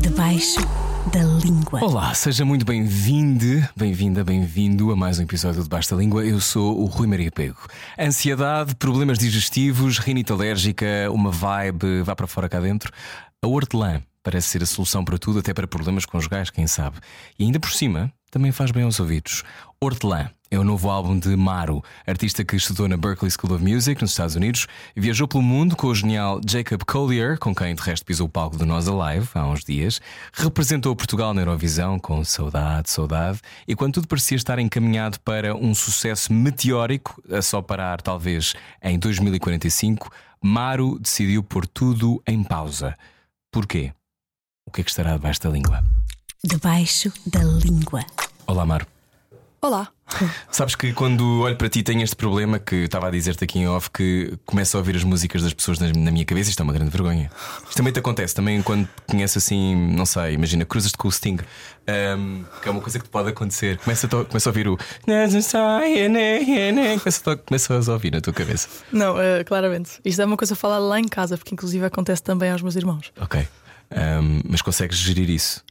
Debaixo da língua. Olá, seja muito bem-vindo, bem-vinda, bem-vindo a mais um episódio de Basta Língua. Eu sou o Rui Maria Pego. Ansiedade, problemas digestivos, rinite alérgica, uma vibe, vá para fora cá dentro. A hortelã parece ser a solução para tudo, até para problemas conjugais, quem sabe. E ainda por cima, também faz bem aos ouvidos. Hortelã é o novo álbum de Maru, artista que estudou na Berklee School of Music, nos Estados Unidos, e viajou pelo mundo com o genial Jacob Collier, com quem de resto pisou o palco do Nós Alive há uns dias, representou Portugal na Eurovisão com Saudade, Saudade, e quando tudo parecia estar encaminhado para um sucesso meteórico, a só parar talvez em 2045, Maru decidiu pôr tudo em pausa. Porquê? O que é que estará debaixo da língua? Debaixo da língua. Olá, Maru. Olá. Sabes que quando olho para ti tenho este problema que estava a dizer-te aqui em off que começo a ouvir as músicas das pessoas na na minha cabeça, isto é uma grande vergonha. Isto também te acontece, também quando conheces assim, não sei, imagina, cruzas com o Sting, um, que é uma coisa que te pode acontecer. Começa a, to- começa a ouvir o. Começa a, to- começas a ouvir na tua cabeça. Não, eh, claramente. Isto é uma coisa falada lá em casa, porque inclusive acontece também aos meus irmãos. Ok. Um, mas consegues gerir isso?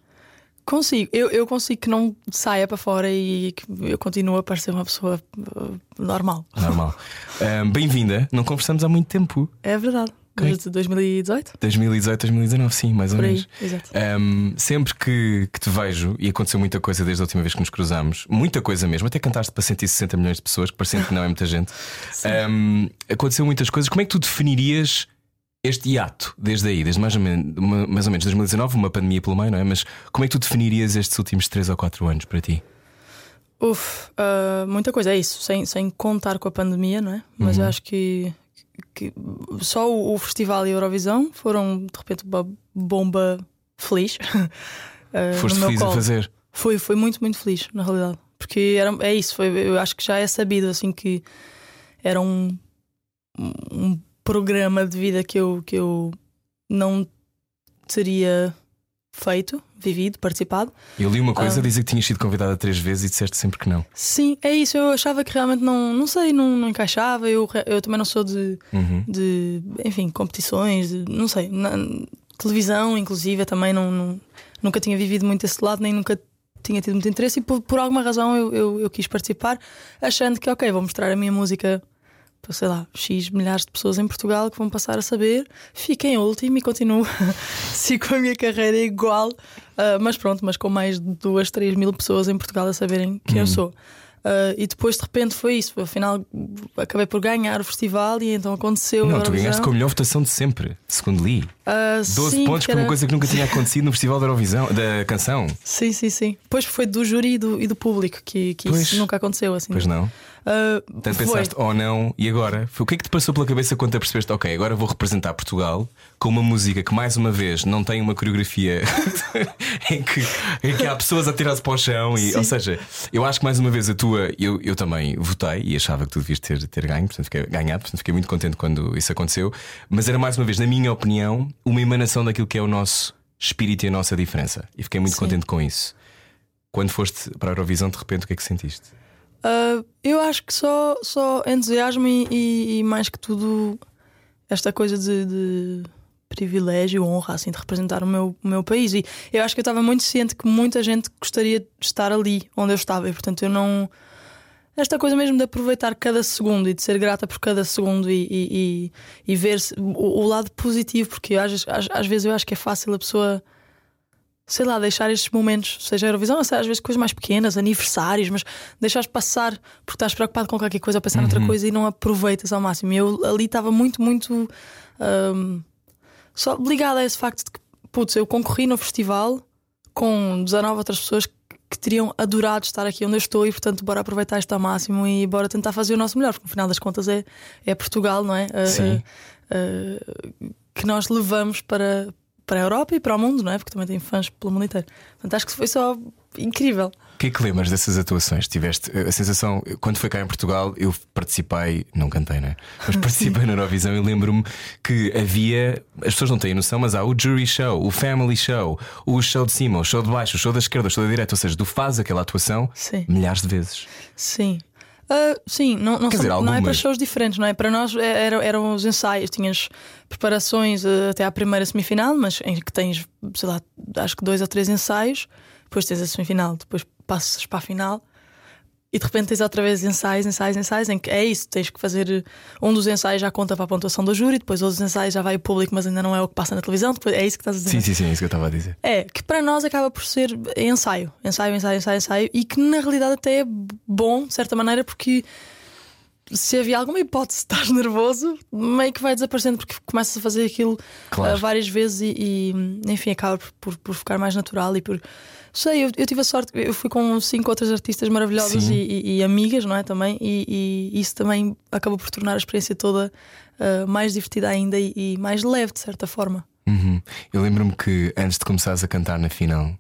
Consigo, eu, eu consigo que não saia para fora e que eu continuo a parecer uma pessoa eh, normal. Normal. Um, Bem-vinda, não conversamos há muito tempo. É verdade. Desde 2018? 2018, 2019, sim, mais ou Por aí, menos. exato. Um, sempre que, que te vejo, e aconteceu muita coisa desde a última vez que nos cruzámos, muita coisa mesmo, até cantaste para 160 milhões de pessoas, que parecendo que não é muita gente. Um, aconteceu muitas coisas. Como é que tu definirias este hiato desde aí, desde mais ou, menos, mais ou menos 2019, uma pandemia pelo meio, não é? Mas como é que tu definirias estes últimos 3 ou 4 anos para ti? Uf, eh, muita coisa, é isso, sem, sem contar com a pandemia, não é? Mas Uhum. eu acho que, que só o, o festival e a Eurovisão foram de repente uma bomba feliz. eh, Foste feliz a colo. fazer? Foi, foi muito, muito feliz, na realidade. Porque era, é isso, foi, eu acho que já é sabido assim que era um, um programa de vida que eu, que eu não teria feito, vivido, participado. Eu li uma coisa, Ah. dizia que tinhas sido convidada três vezes e disseste sempre que não. Sim, é isso. Eu achava que realmente não, não sei, não, não encaixava. Eu, eu também não sou de, Uhum. de enfim, competições, de- não sei. Na, televisão, inclusive, também não, não- nunca tinha vivido muito esse lado, nem nunca tinha tido muito interesse. E por, por alguma razão eu, eu, eu quis participar, achando que, ok, vou mostrar a minha música para, sei lá, X milhares de pessoas em Portugal que vão passar a saber. Fiquei em último e continuo. Sigo a minha carreira igual, ah, mas pronto, mas com mais de duas, três mil pessoas em Portugal a saberem quem eu sou. Ah, e depois de repente foi isso. Afinal, acabei por ganhar o festival e então aconteceu. Não, tu ganhaste com a melhor votação de sempre, segundo li. Ah, 12 sim, pontos porque por uma era- coisa que nunca tinha acontecido no Festival da Eurovisão, da canção. Sim, sim, sim. Depois foi do júri e do, e do público que, que Pois. isso nunca aconteceu assim. Pois não. Ah, Portanto, foi. pensaste, oh não, e agora? O que é que te passou pela cabeça quando te apercebeste, ok, agora vou representar Portugal com uma música que, mais uma vez, não tem uma coreografia em, que, em que há pessoas a tirar-se para o chão. E, ou seja, eu acho que mais uma vez a tua, eu, eu também votei e achava que tu devias ter, ter ganho, portanto, fiquei, ganhado, portanto, fiquei muito contente quando isso aconteceu. Mas era mais uma vez, na minha opinião, uma emanação daquilo que é o nosso espírito e a nossa diferença. E fiquei muito Sim. contente com isso. Quando foste para a Eurovisão, de repente, o que é que sentiste? Ah, eu acho que só, só entusiasmo e, e- e mais que tudo esta coisa de, de privilégio, honra, assim, de representar o meu, o meu país. E eu acho que eu estava muito ciente que muita gente gostaria de estar ali onde eu estava, e portanto eu não. Esta coisa mesmo de aproveitar cada segundo e de ser grata por cada segundo e, e, e- e ver o, o lado positivo, porque às, às, às vezes eu acho que é fácil a pessoa sei lá, deixar estes momentos, seja a Eurovisão, ou seja, às vezes coisas mais pequenas, aniversários, mas deixares passar porque estás preocupado com qualquer coisa ou pensar noutra coisa e não aproveitas ao máximo. E eu ali estava muito, muito hum, só ligada a esse facto de que, putz, eu concorri no festival com 19 outras pessoas que, que teriam adorado estar aqui onde eu estou e, portanto, bora aproveitar isto ao máximo e bora tentar fazer o nosso melhor, porque no final das contas é, é Portugal, não é? Ah, Sim. ah, ah, que nós levamos para, para a Europa e para o mundo, não é? Porque também tem fãs pelo mundo inteiro. Portanto, acho que foi só incrível. O que é que lembras dessas atuações? Tiveste a sensação, quando foi cá em Portugal, eu participei, não cantei, né? Mas participei na Eurovisão e lembro-me que havia, as pessoas não têm noção, mas há o jury show, o family show, o show de cima, o show de baixo, o show da esquerda, o show da direita, ou seja, tu fazes aquela atuação Sim. milhares de vezes. Sim. Ah, sim, não, não, Quer são- dizer, não é para shows diferentes, não é? Para nós é- eram, eram os ensaios, tinhas preparações ah, até à primeira semifinal, mas em que tens, sei lá, acho que dois ou três ensaios, depois tens a semifinal, depois passas para a final. E de repente tens outra vez ensaios, ensaios, ensaios, em que é isso, tens que fazer um dos ensaios já conta para a pontuação do júri, depois outros ensaios já vai o público, mas ainda não é o que passa na televisão, depois é isso que estás a dizer. Sim, sim, sim, é isso que eu estava a dizer. É, que para nós acaba por ser ensaio, ensaio, ensaio, ensaio, ensaio, e que na realidade até é bom, de certa maneira, porque se havia alguma hipótese de estás nervoso, meio que vai desaparecendo porque começas a fazer aquilo Claro. ah, várias vezes e, e, enfim, acaba por, por, por ficar mais natural e por. Sei, eu, eu tive a sorte, eu fui com cinco outras artistas maravilhosas e, e- e amigas, não é? Também, e, e isso também acabou por tornar a experiência toda ah, mais divertida ainda e, mais leve, de certa forma. Uhum. Eu lembro-me que antes de começares a cantar na final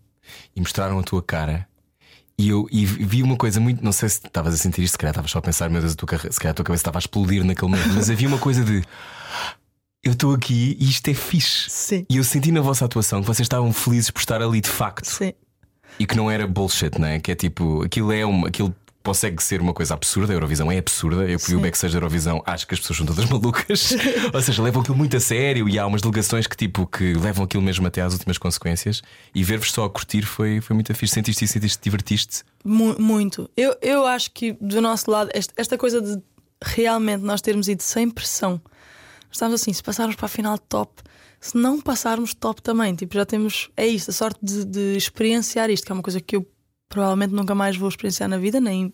e mostraram a tua cara. E eu e vi uma coisa muito. Não sei se estavas a sentir isto, se calhar estavas só a pensar, meu Deus, a tua, se calhar a tua cabeça estava a explodir naquele momento, mas havia uma coisa de eu estou aqui e isto é fixe. Sim, E eu senti na vossa atuação que vocês estavam felizes por estar ali de facto sim. E que não era bullshit, não é? Que é tipo, aquilo é uma, aquilo consegue ser uma coisa absurda, a Eurovisão é absurda. Eu que vi o backstage da Eurovisão, acho que as pessoas são todas malucas. Ou seja, levam aquilo muito a sério e há umas delegações que tipo que levam aquilo mesmo até às últimas consequências. E ver-vos só a curtir foi, foi muito fixe. Sentiste isso, sentiste, divertiste. Mu- muito. Eu, eu acho que do nosso lado, esta, esta coisa de realmente nós termos ido sem pressão, estamos assim, se passarmos para a final top, se não passarmos top também, tipo, já temos. É isto, a sorte de, de experienciar isto, que é uma coisa que eu provavelmente nunca mais vou experienciar na vida, nem.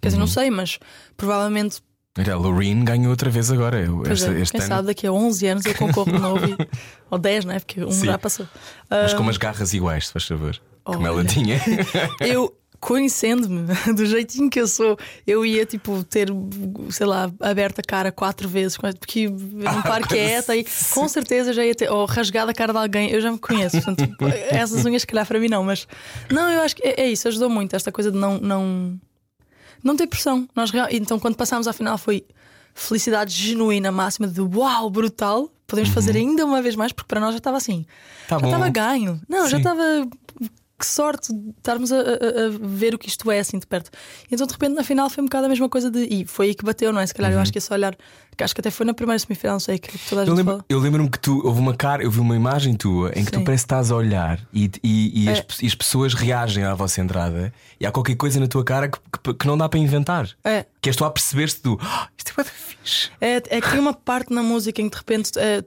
Quer dizer, não sei, mas provavelmente, Olha, a Loreen ganhou outra vez agora. Esta- é, este quem ano. sabe daqui a 11 anos eu concorro de novo, e- ou 10, não é? Porque um Sim. já passou. Mas com umas garras iguais, se faz favor. Como ela Olha. tinha. Eu, conhecendo-me do jeitinho que eu sou, eu ia tipo ter, sei lá, aberto a cara quatro vezes, porque ia num par quieta e com certeza já ia ter, ou rasgado a cara de alguém, eu já me conheço. Portanto, essas unhas, se calhar, para mim não, mas não, eu acho que é, é isso, ajudou muito esta coisa de não, não, não ter pressão. Nós, então, quando passámos à final, foi felicidade genuína máxima de uau, brutal. Podemos fazer ainda uma vez mais, porque para nós já estava assim. Tá já estava ganho. Não, já Sim. estava. Que sorte estarmos a, a- a ver o que isto é assim de perto. Então, de repente, na final foi um bocado a mesma coisa de. E foi aí que bateu, não é? Se calhar eu acho que esse olhar. Que acho que até foi na primeira semifinal, não sei, que toda a Eu gente lembro- fala. eu lembro-me que tu houve uma cara, eu vi uma imagem tua em que tu Sim. parece que estás a olhar e, e- e as, É. pe- e as pessoas reagem à vossa entrada e há qualquer coisa na tua cara que, que- que não dá para inventar. É. Que és tu a perceber-te do "Ah, isto é fixe. É, é que tem uma parte na música em que de repente é, eh,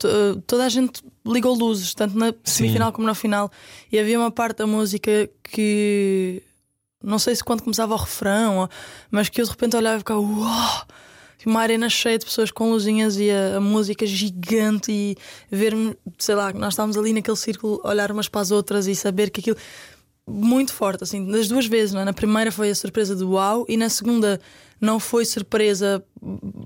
toda a gente ligou luzes, tanto na semifinal como na final, e havia uma parte da música que não sei se quando começava o refrão, mas que eu de repente olhava e ficava uau! Uma arena cheia de pessoas com luzinhas e a, a música gigante e ver-me, sei lá, que nós estávamos ali naquele círculo, olhar umas para as outras e saber que aquilo muito forte, assim, das duas vezes, não é? Na primeira foi a surpresa do uau e na segunda não foi surpresa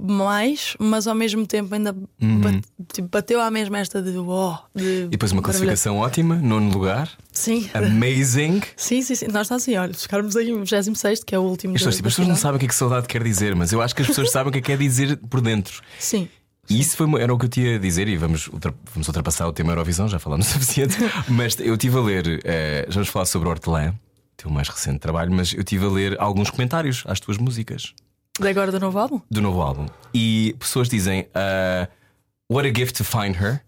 mais, mas ao mesmo tempo ainda bate- tipo, bateu à mesma esta de uau. de E depois uma classificação ótima, nono lugar, Sim. amazing. Sim, sim, sim. Nós estamos assim, olha, ficarmos aí no 26, que é o último. As pessoas, tipo, da as pessoas não sabem o que é que saudade quer dizer, mas eu acho que as pessoas sabem o que é que quer dizer por dentro. Sim. E isso foi, era o que eu tinha a dizer, e vamos, ultra- vamos ultrapassar o tema Eurovisão, já falamos o suficiente. mas eu estive a ler, já vamos falar sobre o Hortelã, teu mais recente trabalho, mas eu estive a ler alguns comentários às tuas músicas De agora do novo álbum? do novo álbum. E pessoas dizem: ah, What a gift to find her.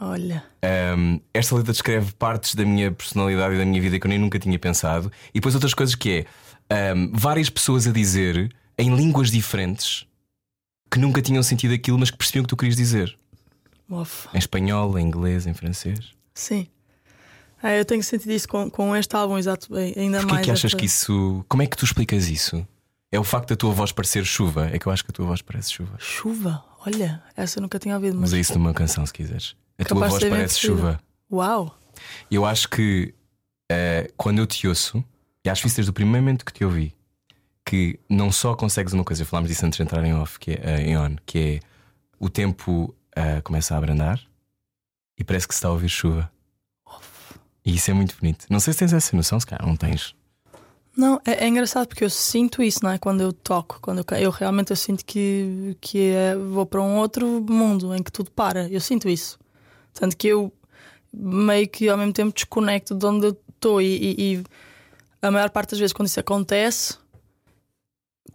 Olha. Um, esta letra descreve partes da minha personalidade e da minha vida que eu nem nunca tinha pensado. E depois outras coisas que é um, várias pessoas a dizer em línguas diferentes que nunca tinham sentido aquilo, mas que percebiam o que tu querias dizer. Uf. Em espanhol, em inglês, em francês. Sim. É, eu tenho sentido isso com, com este álbum, exato. bem, Ainda Porquê mais. que achas que isso. Como é que tu explicas isso? É o facto da tua voz parecer chuva? É que eu acho que a tua voz parece chuva. Chuva, olha, essa eu nunca tinha ouvido, mas. Usa isso numa canção se quiseres. A tua Capaz voz parece chuva. Uau! Eu acho que eh, quando eu te ouço, e acho isso desde o primeiro momento que te ouvi, que não só consegues uma coisa, falámos disso antes de entrar em off, que é, eh, em on, que é o tempo eh, começa a abrandar e parece que se está a ouvir chuva. E isso é muito bonito. Não sei se tens essa noção, se calhar não tens. Não, é, é engraçado porque eu sinto isso, não é? Quando eu toco, quando eu, eu realmente eu sinto que, que é- vou para um outro mundo em que tudo para. Eu sinto isso. Tanto que eu meio que ao mesmo tempo desconecto de onde eu estou e, e- e a maior parte das vezes quando isso acontece,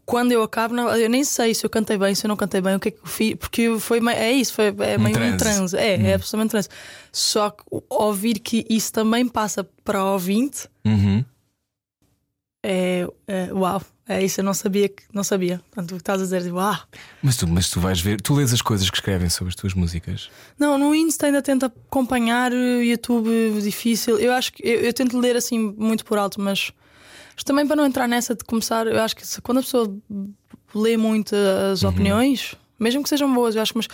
quando eu acabo, eu nem sei se eu cantei bem, se eu não cantei bem, o que é que eu fiz, porque foi é isso, foi é meio transe. um transe. É, é absolutamente transe. Só que ouvir que isso também passa para o ouvinte Uhum. é, é uau. É isso, eu não sabia que não sabia. Portanto, o que estás a dizer, tipo, ah. Mas, tu, mas tu vais ver, tu lês as coisas que escrevem sobre as tuas músicas. Não, no Insta ainda tento acompanhar o YouTube difícil. Eu acho que eu, eu tento ler assim muito por alto, mas, mas também para não entrar nessa de começar, eu acho que quando a pessoa lê muito as opiniões, mesmo que sejam boas, eu acho que mas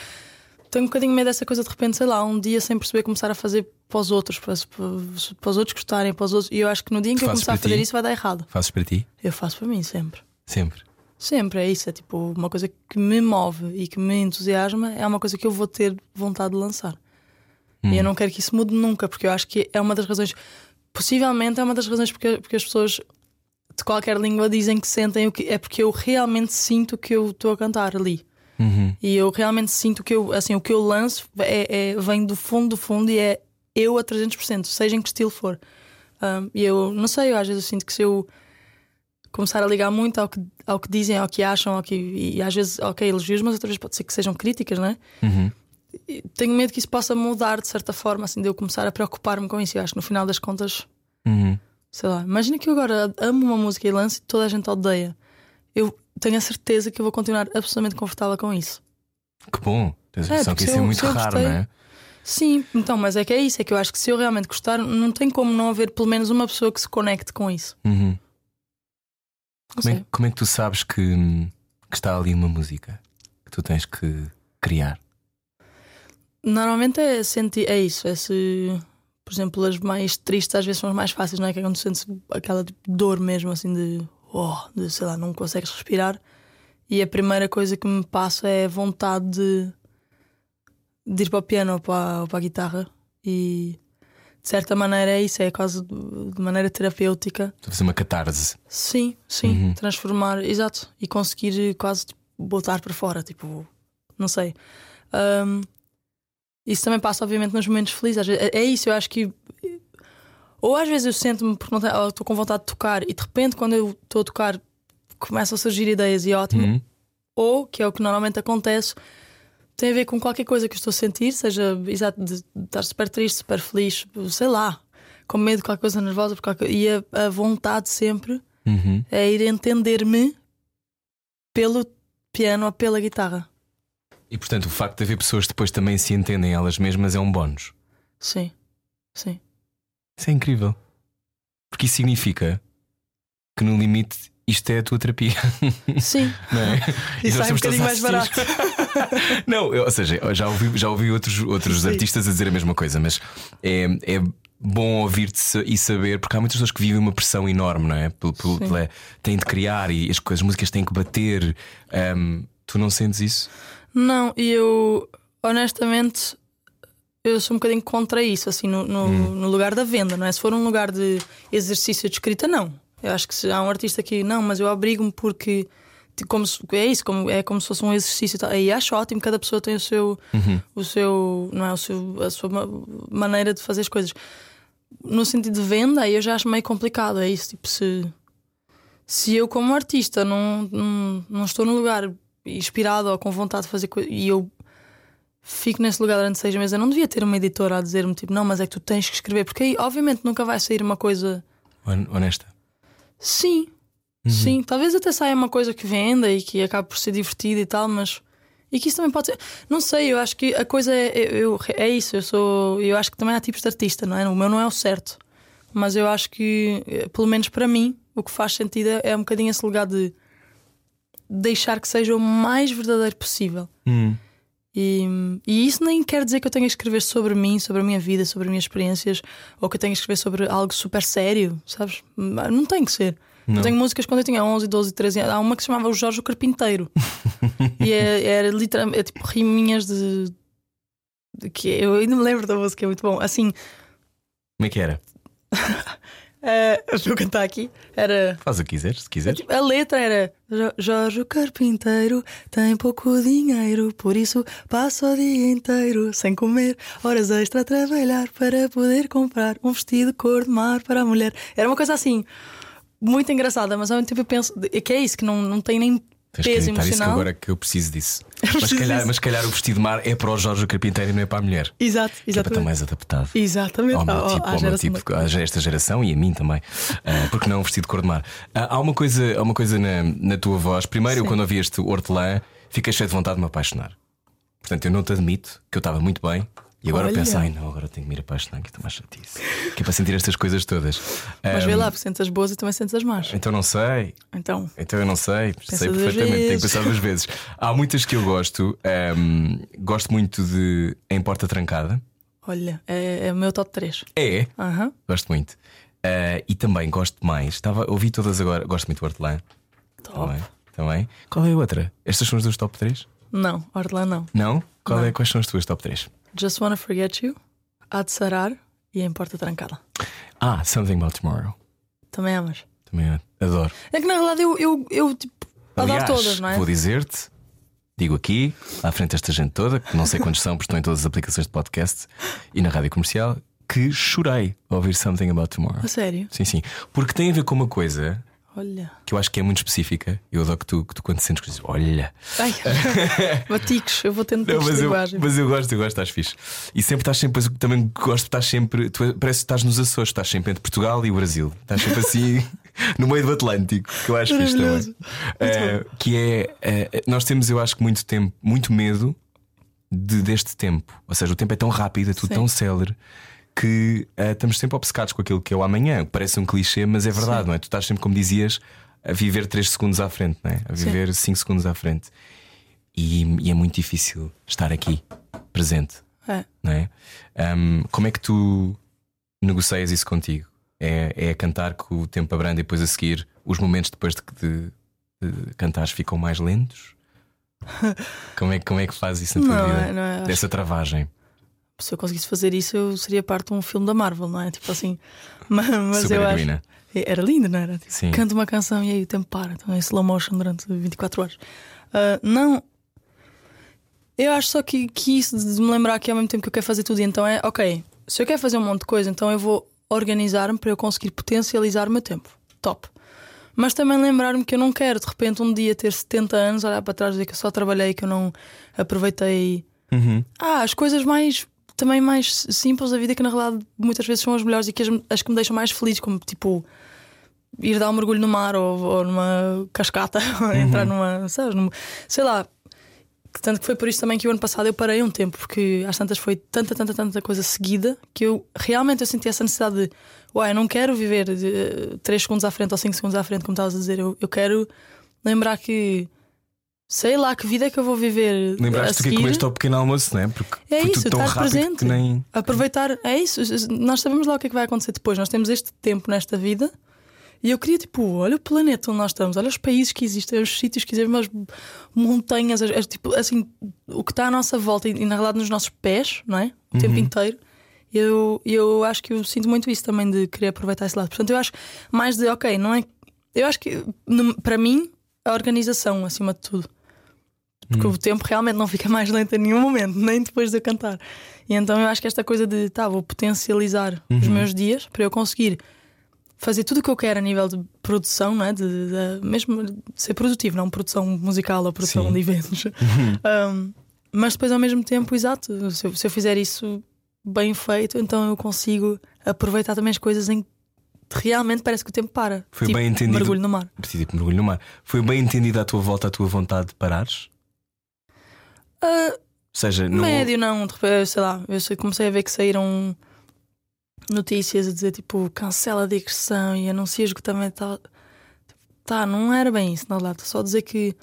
tenho um bocadinho medo dessa coisa de repente, sei lá, um dia sem perceber começar a fazer para os outros, para, para- os outros gostarem, para os outros. E eu acho que no dia em que eu começar a fazer ti? isso vai dar errado. Fazes para ti? Eu faço para mim sempre. Sempre. Sempre, é isso. É tipo uma coisa que me move e que me entusiasma, é uma coisa que eu vou ter vontade de lançar. E eu não quero que isso mude nunca, porque eu acho que é uma das razões, possivelmente é uma das razões porque, porque as pessoas de qualquer língua dizem que sentem o que é porque eu realmente sinto que eu estou a cantar ali. Uhum. E eu realmente sinto que eu, assim, o que eu lanço é, é- vem do fundo do fundo e é eu a 300%, seja em que estilo for. Um, e eu não sei, eu às vezes eu sinto que se eu começar a ligar muito ao que, ao que dizem, ao que acham, ao que, e às vezes, ok, elogios, mas outras vezes pode ser que sejam críticas, não é? Uhum. Tenho medo que isso possa mudar de certa forma, assim, de eu começar a preocupar-me com isso. Eu acho que no final das contas, Uhum. Sei lá, imagina que eu agora amo uma música e lance e toda a gente odeia. Eu tenho a certeza que eu vou continuar absolutamente confortável com isso. Que bom. Tens a É, impressão que porque isso é eu- muito se eu raro, gostei- não é? Sim, então, mas é que é isso, é que eu acho que se eu realmente gostar, não tem como não haver pelo menos uma pessoa que se conecte com isso. Uhum. Como, é, como é que tu sabes que, que está ali uma música que tu tens que criar? Normalmente é sentir, é isso, é se, por exemplo, as mais tristes às vezes são as mais fáceis, não é? Que é quando sentes aquela tipo, dor mesmo, assim, de, oh, de sei lá, não consegues respirar. E a primeira coisa que me passa é a vontade de, de ir para o piano ou para, ou para a guitarra. E de certa maneira é isso, é quase de maneira terapêutica. Tu fazer uma catarse. Sim, sim, Uhum. transformar, exato, e conseguir quase tipo, botar para fora, tipo, não sei. Ahm, isso também passa, obviamente, nos momentos felizes. É, isso, eu acho que. Ou às vezes eu sento-me porque não estou com vontade de tocar e de repente, quando eu estou a tocar, começam a surgir ideias e é ótimo. Uhum. Ou, que é o que normalmente acontece, tem a ver com qualquer coisa que eu estou a sentir, seja exato, de estar super triste, super feliz, sei lá, com medo de qualquer coisa nervosa, qualquer... e a, a vontade sempre Uhum. é ir entender-me pelo piano ou pela guitarra. E portanto, o facto de haver pessoas que depois também se entendem elas mesmas é um bónus. Sim, sim. Isso é incrível. Porque isso significa que no limite isto é a tua terapia. Sim. Não é? E Isso sai um bocadinho mais barato. Não, ou seja, já ouvi, já ouvi outros, outros Sim. artistas a dizer a mesma coisa, mas é, é bom ouvir-te e saber, porque há muitas pessoas que vivem uma pressão enorme, não é? Pelo, pelo, pela- têm de criar e as, as músicas têm que bater. Ahm, tu não sentes isso? Não, e eu, honestamente, eu sou um bocadinho contra isso, assim, no, no, no lugar da venda, não é? Se for um lugar de exercício de escrita, não. Eu acho que se há um artista que, não, mas eu obrigo-me porque. Como se- é isso, como, é como se fosse um exercício. e. Aí acho ótimo, cada pessoa tem o seu, o seu, não é, o seu, a sua ma- maneira de fazer as coisas. No sentido de venda, aí eu já acho meio complicado. É isso, tipo, se, se eu, como artista, não, não, não estou num lugar inspirado ou com vontade de fazer coisas e eu fico nesse lugar durante seis meses, eu não devia ter uma editora a dizer-me tipo, não, mas é que tu tens que escrever, porque aí, obviamente, nunca vai sair uma coisa. Hon- Honesta? Sim, sim, talvez até saia uma coisa que venda e que acabe por ser divertida e tal, mas. E que isso também pode ser. Não sei, eu acho que a coisa é. Eu, eu- é isso, eu sou. Eu acho que também há tipos de artista, não é? O meu não é o certo. Mas eu acho que, eh, pelo menos para mim, o que faz sentido é, é um bocadinho esse lugar de deixar que seja o mais verdadeiro possível. Hum. E, e isso nem quer dizer que eu tenha que escrever sobre mim, sobre a minha vida, sobre as minhas experiências, ou que eu tenha que escrever sobre algo super sério, sabes? Não tem que ser. Não. Eu tenho músicas quando eu tinha 11, 12, 13 anos. Há uma que se chamava O Jorge o Carpinteiro. e é- era literalmente é tipo riminhas de, de que eu ainda me lembro da música, é muito bom. Assim, Como é que era? eh, eu cantar aqui. Era. Faz o que quiseres, se quiseres. A letra era "Jo- Jorge o Carpinteiro tem pouco dinheiro, por isso passa o dia inteiro sem comer, horas extra a trabalhar para poder comprar um vestido cor de mar para a mulher. Era uma coisa assim. muito engraçada, mas ao mesmo tempo eu penso que é isso, que não, não tem nem Tens que peso que emocional. agora que eu preciso disso. Mas preciso calhar, disso. mas calhar o vestido de mar é para o Jorge Carpinteiro e não é para a mulher. Exato, Que é para estar exatamente. mais adaptado. Exatamente. Ao meu tipo, ao meu tipo, a esta geração e a mim também. Ah, porque não um vestido de cor de mar. Ah, há uma coisa, há uma coisa na, na tua voz. Primeiro, eu Sim. quando ouvi este hortelã, fiquei cheio de vontade de me apaixonar. Portanto, eu não te admito que eu estava muito bem. E agora Olha. penso, ai não, agora tenho que me ir apaixonar, que estou mais chatice. Que é para sentir estas coisas todas. Mas Ah, vê lá, porque sentes as boas e também sentes as más. Então não sei. Então, Então eu não sei, sei perfeitamente, tenho que vezes. pensar duas vezes. Há muitas que eu gosto. ahm, gosto muito de Em Porta Trancada. olha, é, é o meu top 3. É, gosto muito. Ah, e também gosto mais. Estava, ouvi todas agora. Gosto muito do Hortelã. Top. Também, também. Qual é a outra? Estas são as duas top 3? Não, Orlando não. Não? Qual Não. É, quais são as tuas top 3? Just Wanna Forget You, Há de Sarar e Em Porta Trancada. Ah, Something About Tomorrow. Também amas. Também adoro. É que na verdade eu, eu, eu tipo, Aliás, adoro todas, não é? Vou dizer-te, digo aqui, à frente desta gente toda, que não sei quantos são, porque estão em todas as aplicações de podcast e na rádio comercial, que chorei ao ouvir Something About Tomorrow. A sério? Sim, sim. Porque tem a ver com uma coisa Olha. que eu acho que é muito específica. Eu adoro que tu, que tu quando sentes coisas, olha. Ai, baticos, eu vou tendo Não, mas, eu, mas eu gosto, eu gosto, estás fixe. E sempre estás sempre, também gosto de estar sempre, tu, parece que estás nos Açores, estás sempre entre Portugal e o Brasil. Estás sempre assim no meio do Atlântico, que eu acho fixe também. Eh, que é, eh, nós temos, eu acho que muito tempo, muito medo de, deste tempo. Ou seja, o tempo é tão rápido, é tudo Sim. tão célere. Que eh, estamos sempre obcecados com aquilo que é o amanhã. Parece um clichê, mas é verdade, Sim. não é? Tu estás sempre, como dizias, a viver 3 segundos à frente, não é? A Sim. viver 5 segundos à frente. E, e é muito difícil estar aqui, presente, É. não é? Ahm, como é que tu negocias isso contigo? É, é cantar que o tempo abranda e depois a seguir os momentos depois de, de, de cantares ficam mais lentos? como, é, que- como é que fazes isso na tua Não, vida? não Dessa travagem. Se eu conseguisse fazer isso, eu seria parte de um filme da Marvel, não é? Tipo assim. Mas, mas Super eu acho. heroína. Era lindo, não era? Tipo, Sim. Canta uma canção e aí o tempo para. Então é slow motion durante 24 horas. Ah, não. Eu acho só que, que isso de me lembrar que ao mesmo tempo que eu quero fazer tudo, e então é ok. Se eu quero fazer um monte de coisa, então eu vou organizar-me para eu conseguir potencializar o meu tempo. Top. Mas também lembrar-me que eu não quero de repente um dia ter 70 anos, olhar para trás e dizer que eu só trabalhei, que eu não aproveitei Uhum. ah, as coisas mais também mais simples da vida que na realidade muitas vezes são as melhores e que as, as que me deixam mais feliz, como tipo ir dar um mergulho no mar ou, ou numa cascata, ou entrar numa, sabes, num- sei lá. Tanto que foi por isso também que o ano passado eu parei um tempo, porque às tantas foi tanta, tanta, tanta coisa seguida que eu realmente eu senti essa necessidade de uai, eu não quero viver 3 segundos à frente ou 5 segundos à frente, como estavas a dizer. Eu, eu quero lembrar que sei lá que vida é que eu vou viver. Lembraste que seguir. comeste ao pequeno almoço, não é? Porque É foi isso, tudo tão estar rápido presente. que nem. Aproveitar, é isso. Nós sabemos lá o que é que vai acontecer depois. Nós temos este tempo nesta vida e eu queria, tipo, olha o planeta onde nós estamos, olha os países que existem, os sítios que existem, as montanhas, as- as- tipo, assim, o que está à nossa volta e, e, na realidade nos nossos pés, não é? O tempo inteiro. Eu, eu acho que eu sinto muito isso também de querer aproveitar esse lado. Portanto, eu acho mais de, ok, não é. Eu acho que para mim, a organização acima de tudo. Porque o tempo realmente não fica mais lento em nenhum momento, nem depois de eu cantar. E então eu acho que esta coisa de, tá, vou potencializar os meus dias para eu conseguir fazer tudo o que eu quero a nível de produção, não é? de, de- mesmo de ser produtivo, não produção musical ou produção Sim. de eventos. Um, mas depois, ao mesmo tempo, exato, se eu, se eu fizer isso bem feito, então eu consigo aproveitar também as coisas em que realmente parece que o tempo para. Foi tipo, bem entendido. Mergulho no mar. Tipo, mergulho no mar. Foi bem entendida a tua volta, a tua vontade de parares? Ou seja, não. Médio não, de repente, sei lá, eu comecei a ver que saíram notícias a dizer tipo cancela a digressão e anuncia esgotamento. Tá, tá, não era bem isso, na verdade, só dizer que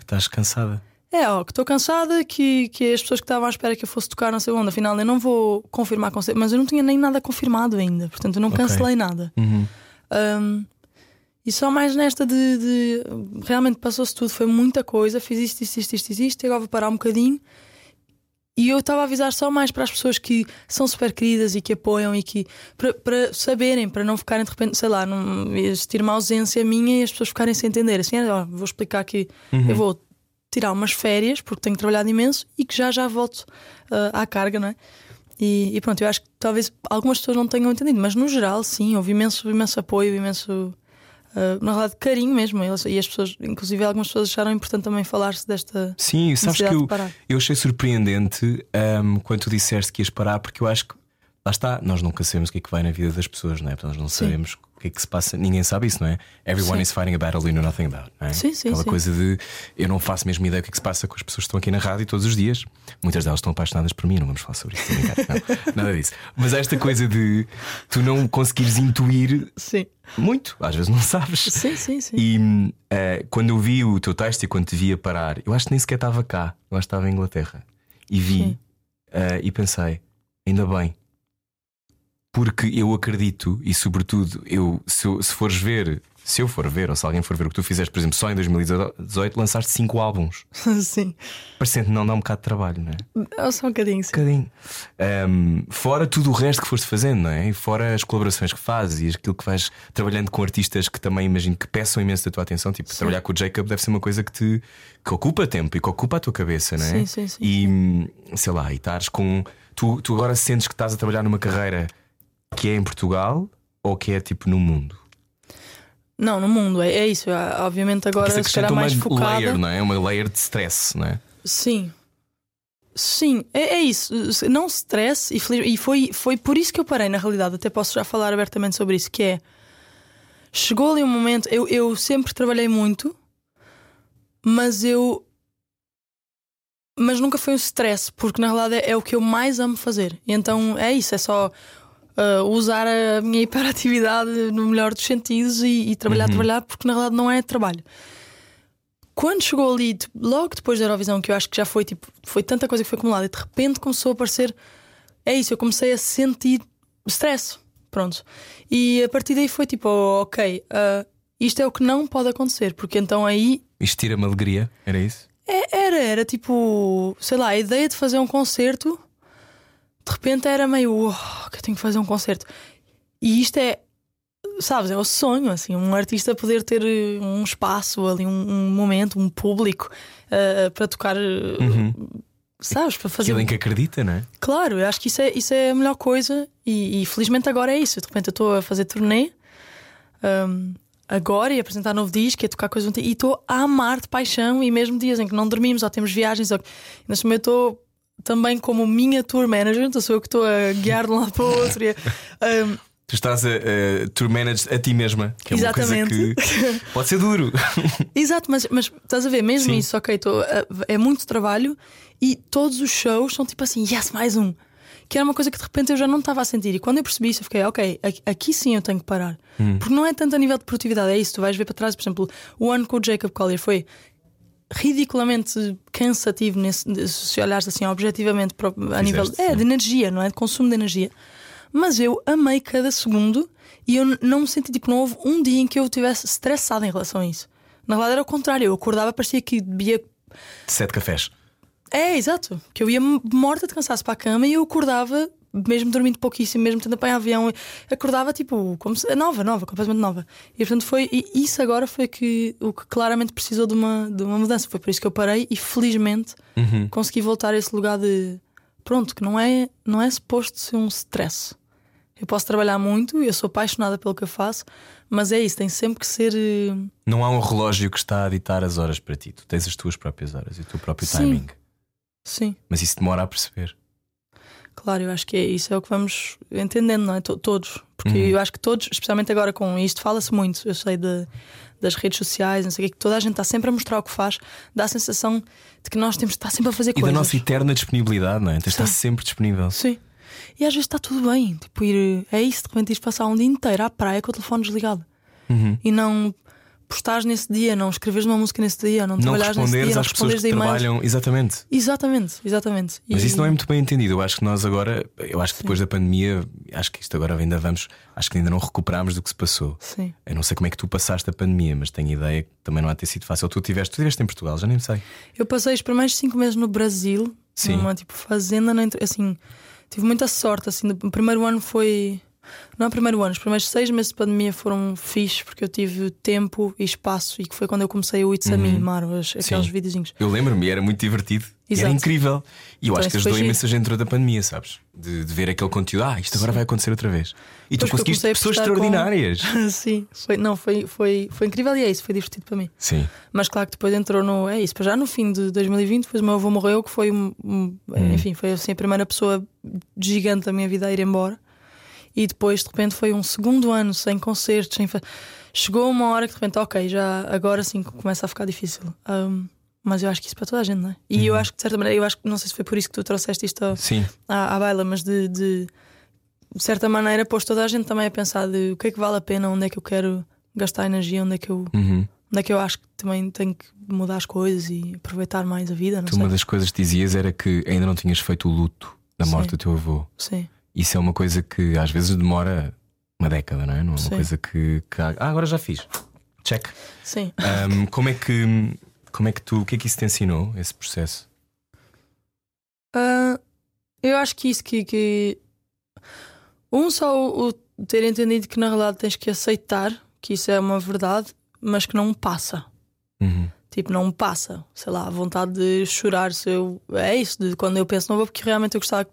Estás cansada. é, ó, que estou cansada, que, que as pessoas que estavam à espera que eu fosse tocar não sei onde, afinal eu não vou confirmar com você, mas eu não tinha nem nada confirmado ainda, portanto eu não cancelei nada. Uhum. Um, e só mais nesta de, de- realmente passou-se tudo, foi muita coisa, fiz isto, isto, isto, isto, isto, agora vou parar um bocadinho. E eu estava a avisar só mais para as pessoas que são super queridas e que apoiam e que para, para saberem, para não ficarem de repente, sei lá, não existir uma ausência minha e as pessoas ficarem sem entender. Assim, ó, vou explicar que eu vou tirar umas férias porque tenho trabalhado imenso e que já já volto ah, à carga, não é? E, e pronto, eu acho que talvez algumas pessoas não tenham entendido, mas no geral, sim, houve imenso, imenso apoio, imenso uh, na realidade, carinho mesmo. E as pessoas, inclusive algumas pessoas acharam importante também falar-se desta. Sim, sabes que eu, eu achei surpreendente ahm, quando tu disseste que ias parar, porque eu acho que lá está, nós nunca sabemos o que é que vai na vida das pessoas, não é? Portanto, nós não Sim. sabemos o que é que se passa, ninguém sabe isso, não é? Everyone Sim. is fighting a battle you know nothing about, não é? Sim, sim, Aquela sim. coisa de eu não faço mesmo ideia do que é que se passa com as pessoas que estão aqui na rádio todos os dias. Muitas delas estão apaixonadas por mim, não vamos falar sobre isso, brincar. não, nada disso. Mas esta coisa de tu não conseguires intuir Sim. muito, às vezes não sabes. Sim, sim, sim. E eh, quando eu vi o teu texto e quando te via parar, eu acho que nem sequer estava cá, eu acho que estava em Inglaterra. E vi eh, e pensei, ainda bem. Porque eu acredito, e sobretudo, eu, se, se fores ver, se eu for ver, ou se alguém for ver o que tu fizeste, por exemplo, só em 2018 lançaste cinco álbuns. sim. Parecendo não dá um bocado de trabalho, não é? Só um bocadinho, sim. Um bocadinho. Ahm, fora tudo o resto que foste fazendo, não é? E fora as colaborações que fazes e aquilo que vais trabalhando com artistas que também imagino que peçam imenso da tua atenção. Tipo, trabalhar com o Jacob deve ser uma coisa que te que ocupa tempo e que ocupa a tua cabeça, não é? Sim, sim, sim. E sei lá, e estares com. Tu, tu agora sentes que estás a trabalhar numa carreira que é em Portugal ou que é tipo no mundo? Não, no mundo, é, é isso. É, Obviamente agora se acrescenta uma mais focada. layer, não é? Uma layer de stress, não é? Sim. Sim, é, é isso. Não stress, e, e foi, foi por isso que eu parei, na realidade. Até posso já falar abertamente sobre isso. Que é. Chegou ali um momento. Eu, eu sempre trabalhei muito, mas eu. Mas nunca foi um stress, porque na realidade é, é o que eu mais amo fazer. Então é isso, é só ah, usar a minha hiperatividade no melhor dos sentidos e, e trabalhar, trabalhar, porque na realidade não é trabalho quando chegou ali, tipo, logo depois da Eurovisão, que eu acho que já foi tipo, foi tanta coisa que foi acumulada, e de repente começou a aparecer. É isso, eu comecei a sentir stress. Pronto. E a partir daí foi tipo, oh, ok, ah, isto é o que não pode acontecer, porque então aí Isto tira-me alegria, era isso? é- era, era tipo, sei lá, a ideia de fazer um concerto, de repente era meio, "Oh, que eu tenho que fazer um concerto. E isto é, sabes, é o sonho, assim, um artista poder ter eh, um espaço ali, um, um momento, um público eh, para tocar, eh, sabes, para fazer. Aquilo em que acredita, não é? Claro, eu acho que isso é, isso é a melhor coisa e, e felizmente agora é isso. De repente eu estou a fazer turnê hum, agora e apresentar novo disco e a tocar coisas e estou a amar de paixão e mesmo dias em que não dormimos ou temos viagens. Ou... Neste momento eu estou também como minha tour manager, então sou eu que estou a guiar de um lado para o outro. E, a- hum, Tu estás a, a tour manage a ti mesma, que é uma Exatamente. coisa que pode ser duro. Exato, mas, mas estás a ver, mesmo Sim. isso, ok, tô, é muito trabalho e todos os shows são tipo assim, yes, mais um. Que era uma coisa que de repente eu já não estava a sentir. E quando eu percebi isso, eu fiquei, ok, aqui, aqui sim eu tenho que parar. Porque não é tanto a nível de produtividade, é isso. Tu vais ver para trás, por exemplo, o ano com o Jacob Collier foi ridiculamente cansativo nesse, se olhares assim objetivamente a nível Fizeste, é, sim. de energia, não é? De consumo de energia. Mas eu amei cada segundo e eu não me senti tipo, não houve um dia em que eu estivesse estressada em relação a isso. Na verdade era o contrário, eu acordava, parecia que bebia. Sete cafés. É, exato. Que eu ia morta de cansaço para a cama e eu acordava, mesmo dormindo pouquíssimo, mesmo tendo apanhar avião, acordava tipo, como se, nova, nova, completamente nova. E portanto foi. E isso agora foi que, o que claramente precisou de uma, de uma mudança. Foi por isso que eu parei e felizmente consegui voltar a esse lugar de. Pronto, que não é, não é suposto ser um stress. Eu posso trabalhar muito, eu sou apaixonada pelo que eu faço, mas é isso, tem sempre que ser. eh, Não há um relógio que está a ditar as horas para ti. Tu tens as tuas próprias horas e o teu próprio Sim. timing. Sim, Mas isso demora a perceber. Claro, eu acho que é isso, é o que vamos entendendo, não é? To- Todos. Porque Uhum. eu acho que todos, especialmente agora com isto, fala-se muito, eu sei de, das redes sociais, não sei o que, que toda a gente está sempre a mostrar o que faz, dá a sensação de que nós temos de estar sempre a fazer E coisas. da nossa eterna disponibilidade, não é? Estar Sim. sempre disponível. Sim. E às vezes está tudo bem. Tipo, ir. É isso, de repente ires passar um dia inteiro à praia com o telefone desligado. Uhum. E não postares nesse dia, não escreveres uma música nesse dia, não Não trabalhares nesse dia, responderes não às pessoas responderes que trabalham. Exatamente. Exatamente, exatamente. Mas E- isso não é muito bem entendido. Eu acho que nós agora, eu acho que depois da pandemia, acho que isto agora ainda vamos, acho que ainda não recuperámos do que se passou. Sim. Eu não sei como é que tu passaste a pandemia, mas tenho ideia que também não há ter sido fácil. Tu tiveste, tu tiveste em Portugal, já nem sei. Eu passei os primeiros cinco meses no Brasil, Sim. numa tipo fazenda, assim, tive muita sorte. Assim, o primeiro ano foi. Não é o primeiro ano, os primeiros seis meses de pandemia foram fixes porque eu tive tempo e espaço e que foi quando eu comecei o It's a Me, Maro, as- aqueles Uhum. Sim. videozinhos. Eu lembro-me, era muito divertido. E era incrível. E eu Então acho que ajudou imensa gente durante a pandemia, sabes? De, de ver aquele conteúdo. Ah, isto agora vai acontecer outra vez. E tu Depois eu conseguiste pessoas postar com- extraordinárias. Sim, foi, não, foi, foi, foi incrível e é isso, foi divertido para mim. Sim. Mas claro que depois entrou no. É isso, já no fim de 2020, depois o meu avô morreu, que foi um- um- enfim, foi assim a primeira pessoa gigante da minha vida a ir embora. E depois de repente foi um segundo ano sem concertos, sem chegou uma hora que de repente, ok, já agora sim começa a ficar difícil. Um, mas eu acho que isso para toda a gente, não é? E eu acho que de certa maneira, eu acho que não sei se foi por isso que tu trouxeste isto Sim. à, à baila, mas de, de, de certa maneira pôs toda a gente também a pensar de o que é que vale a pena, onde é que eu quero gastar energia, onde é que eu, Uhum. onde é que eu acho que também tenho que mudar as coisas e aproveitar mais a vida, não Tu, sei. uma das coisas que dizias era que ainda não tinhas feito o luto da morte Sim. do teu avô. Sim, Isso é uma coisa que às vezes demora uma década, não é? Não é uma Sim. coisa que, que há- Ah, agora já fiz. Check. sim. Ahm, como é que como é que tu o que é que isso te ensinou esse processo? Ah, eu acho que isso que, que- um só o, o ter entendido que na realidade tens que aceitar que isso é uma verdade, mas que não passa. Uhum. Tipo, não me passa, sei lá, a vontade de chorar. Se eu, é isso, de quando eu penso no avô, porque realmente eu gostava.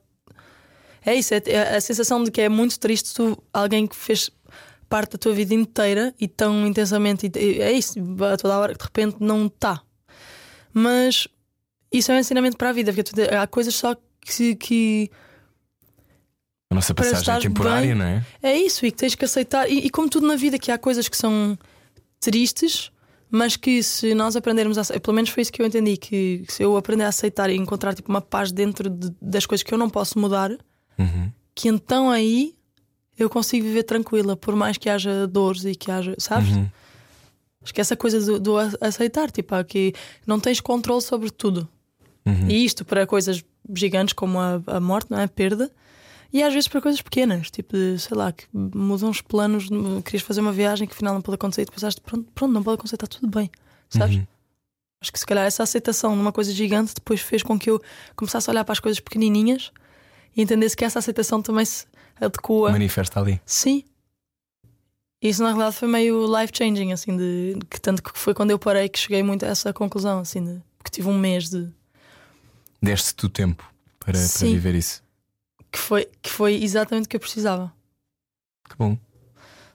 É isso, é, é a sensação de que é muito triste tu, alguém que fez parte da tua vida inteira e tão intensamente. e- É isso, a toda hora que de repente não está. Mas isso é um ensinamento para a vida, porque tu- há coisas só que. que A nossa passagem é temporária, bem- não é? é isso, e que tens que aceitar. E, e como tudo na vida, que há coisas que são tristes, mas que se nós aprendermos a. Pelo menos foi isso que eu entendi: que se eu aprender a aceitar e encontrar tipo, uma paz dentro de- das coisas que eu não posso mudar, Uhum. que então aí eu consigo viver tranquila, por mais que haja dores e que haja. Sabes? Uhum. Acho que essa coisa do, do aceitar, tipo, há que não tens controle sobre tudo. Uhum. E isto para coisas gigantes como a, a morte, não é? A perda. E às vezes para coisas pequenas, tipo, de, sei lá, que mudam os planos, querias fazer uma viagem que afinal não pode acontecer e depois achaste, pronto, pronto, não pode acontecer, está tudo bem, sabes? Uhum. Acho que se calhar essa aceitação numa coisa gigante depois fez com que eu começasse a olhar para as coisas pequenininhas e entendesse que essa aceitação também se adequa. Manifesta ali. Sim. Isso na realidade foi meio life changing, assim, de que tanto que foi quando eu parei que cheguei muito a essa conclusão, assim, de, porque tive um mês de Deste-te o tempo para, para viver isso. que foi, que foi exatamente o que eu precisava. Que bom.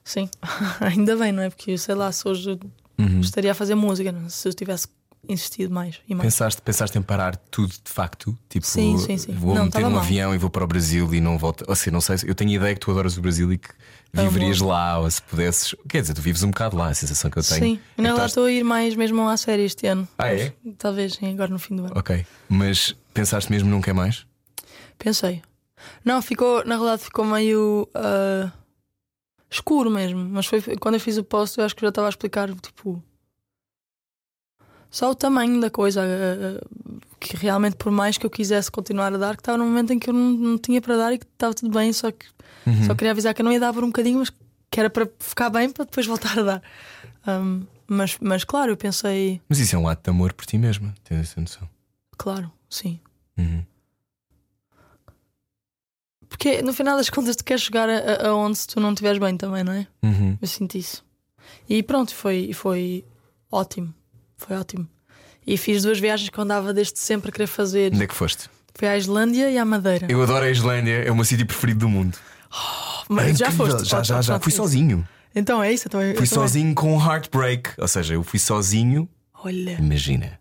Sim, ainda bem, não é? Porque sei lá, se hoje Uhum. estaria a fazer música, é? se eu tivesse insistido mais e mais. Pensaste, pensaste em parar tudo de facto? Tipo, Sim, sim, sim. vou Não, meter um mal. avião e vou para o Brasil e não volto. Ou seja, não sei, eu tenho a ideia que tu adoras o Brasil e que viverias lá, ou se pudesses. Quer dizer, tu vives um bocado lá, a sensação que eu tenho. Sim, verdade estás- estou a ir mais mesmo à série este ano. Ah, é? Talvez, sim, agora no fim do ano. Ok. Mas pensaste mesmo não quer mais? Pensei. Não, ficou, na realidade ficou meio ah, escuro mesmo. Mas foi quando eu fiz o post, eu acho que já estava a explicar, tipo. Só o tamanho da coisa. ah, ah, que realmente, por mais que eu quisesse continuar a dar, que estava num momento em que eu não, não tinha para dar e que estava tudo bem, só que Uhum. só queria avisar que eu não ia dar por um bocadinho, mas que era para ficar bem para depois voltar a dar. Ahm, mas, mas claro, eu pensei, Mas isso é um ato de amor por ti mesma, tens essa noção. claro, sim. Uhum. Porque no final das contas tu queres chegar a, a- aonde se tu não estiveres bem também, não é? Uhum. Eu sinto isso. E pronto, foi, foi ótimo. Foi ótimo. E fiz duas viagens que eu andava desde sempre a querer fazer. Onde é que foste? Foi à Islândia e à Madeira. Eu adoro a Islândia, é o meu sítio preferido do mundo. Mas É já foste? Já, Oh, já, já. pronto, Fui sozinho. Então é isso. Então eu, Fui eu também. sozinho com um heartbreak. Ou seja, eu fui sozinho. Olha. Imagina.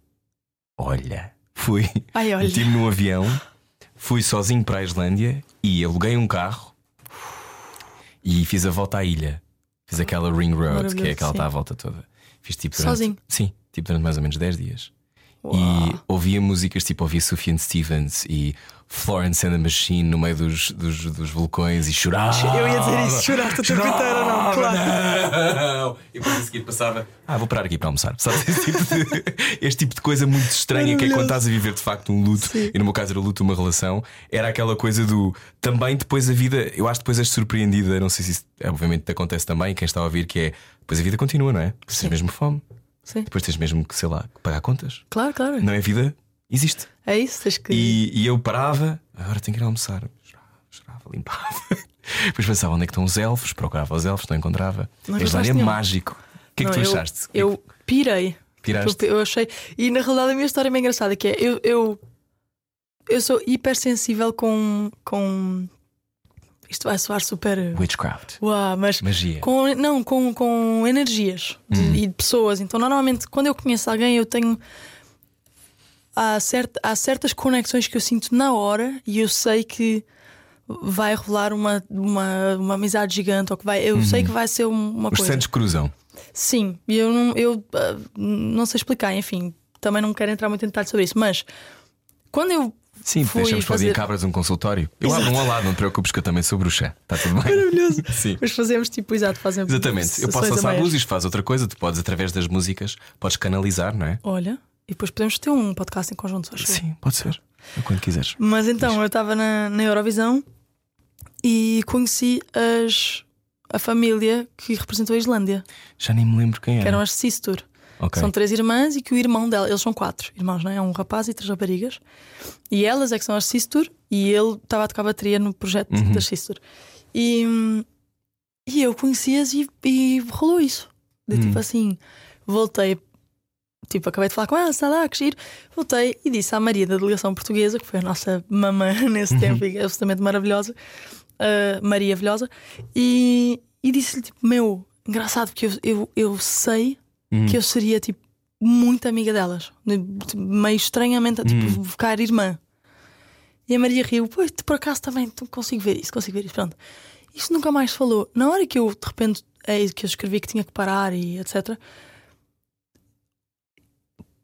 Olha. Fui. Ai, olha. Meti-me num avião. Fui sozinho para a Islândia e aluguei um carro e fiz a volta à ilha. Fiz aquela ring road, que é aquela sim. está à volta toda. Fiz tipo durante, Sozinho? Sim, tipo durante mais ou menos 10 dias. Uau. E ouvia músicas tipo ouvia Sufjan Stevens e Florence and the Machine no meio dos, dos, dos vulcões e chorava. Eu ia dizer isso, choraste o tempo inteiro, não, claro. não. E depois a seguir passava, ah, vou parar aqui para almoçar. Sabe? Este tipo de, este tipo de coisa muito estranha que é quando estás a viver de facto um luto, Sim. e no meu caso era o luto uma relação, era aquela coisa do também depois a vida, eu acho que depois és surpreendida, não sei se isso obviamente te acontece também, quem está a ouvir, que é depois a vida continua, não é? Tens mesmo fome, Sim. depois tens mesmo que, sei lá, pagar contas. Claro, claro. Não é vida? Existe. É isso, tens que. E, e eu parava, agora tenho que ir almoçar. Chorava, chorava, limpava. Depois pensava onde é que estão os elfos, procurava os elfos, não encontrava. A Islândia é mágico. O que é que Não, tu eu- achaste? Eu pirei. Piraste? Eu, eu achei. E na realidade a minha história é meio engraçada, que é eu, eu eu sou hipersensível com, com. Isto vai soar super. Witchcraft. Uau, mas. Magia. Com, não, com, com energias de- Hum. e de pessoas. Então, normalmente, quando eu conheço alguém, eu tenho. Há, cert, há certas conexões que eu sinto na hora e eu sei que vai rolar uma, uma, uma amizade gigante ou que vai. Eu sei que vai ser um- uma Uhum. Os coisa. Santos cruzam. Sim, e eu não, eu ah, não sei explicar, enfim, também não quero entrar muito em detalhes sobre isso, mas quando eu Sim, fui deixamos para fazer. cabras um consultório. Eu abro um ao lado, não te preocupes que eu também sou bruxa. Está tudo bem. Maravilhoso. Sim. Mas fazemos tipo, exato, fazemos Exatamente. Eu posso lançar meias. luz isto faz outra coisa. Tu podes, através das músicas, podes canalizar, não é? Olha, e depois podemos ter um podcast em conjunto, acho eu. Sim, pode ser. Quando quiseres. Mas então, eu estava na, na Eurovisão e conheci as, a família que representou a Islândia, Já nem me lembro quem que era. eram as Sistur. Ok. São três irmãs e que o irmão dela, eles são quatro irmãos, não é? É um rapaz e três raparigas. E elas é que são as Sistur e ele estava a tocar bateria no projeto Uhum. das Sistur. E, e eu conheci-as e, e rolou isso. De Hum. tipo assim, voltei, tipo, acabei de falar com ela, está lá, que giro. Voltei e disse à Maria da delegação portuguesa, que foi a nossa mamã nesse Uhum. tempo e é absolutamente maravilhosa, uh, Maria Velhosa, e, e disse-lhe tipo, meu, engraçado, porque eu, eu, eu sei Hum. que eu seria tipo muito amiga delas, de- de- meio estranhamente, tipo, ficar irmã. E a Maria riu, pois por acaso também consigo ver isso, consigo ver isso, pronto. Isto nunca mais falou. Na hora que eu de repente é que eu escrevi que tinha que parar e etc.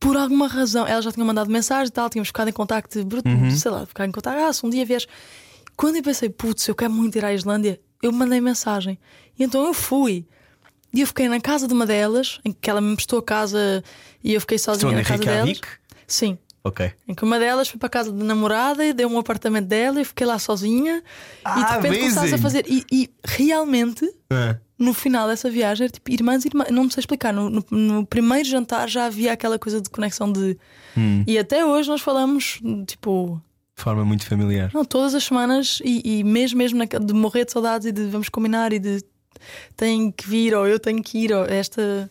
Por alguma razão, ela já tinha mandado mensagem e tal, tínhamos ficado em contacto, bruto, sei lá, ficar em contacto, ah, se um dia vieres. Quando eu pensei, putz, eu quero muito ir à Islândia, eu mandei mensagem. E então eu fui. E eu fiquei na casa de uma delas, em que ela me emprestou a casa e eu fiquei sozinha em na casa delas. Sim. Ok. Em que uma delas foi para a casa de namorada e deu um apartamento dela e fiquei lá sozinha. e de Ah, repente começaste a fazer. E, e realmente, no final dessa viagem, era tipo irmãs e irmãs. Não me sei explicar. No, no- no primeiro jantar já havia aquela coisa de conexão de. Hum. E até hoje nós falamos, tipo. De forma muito familiar. Não, todas as semanas e, e mesmo, mesmo naque- de morrer de saudades e de vamos combinar e de tem que vir ou eu tenho que ir ou esta.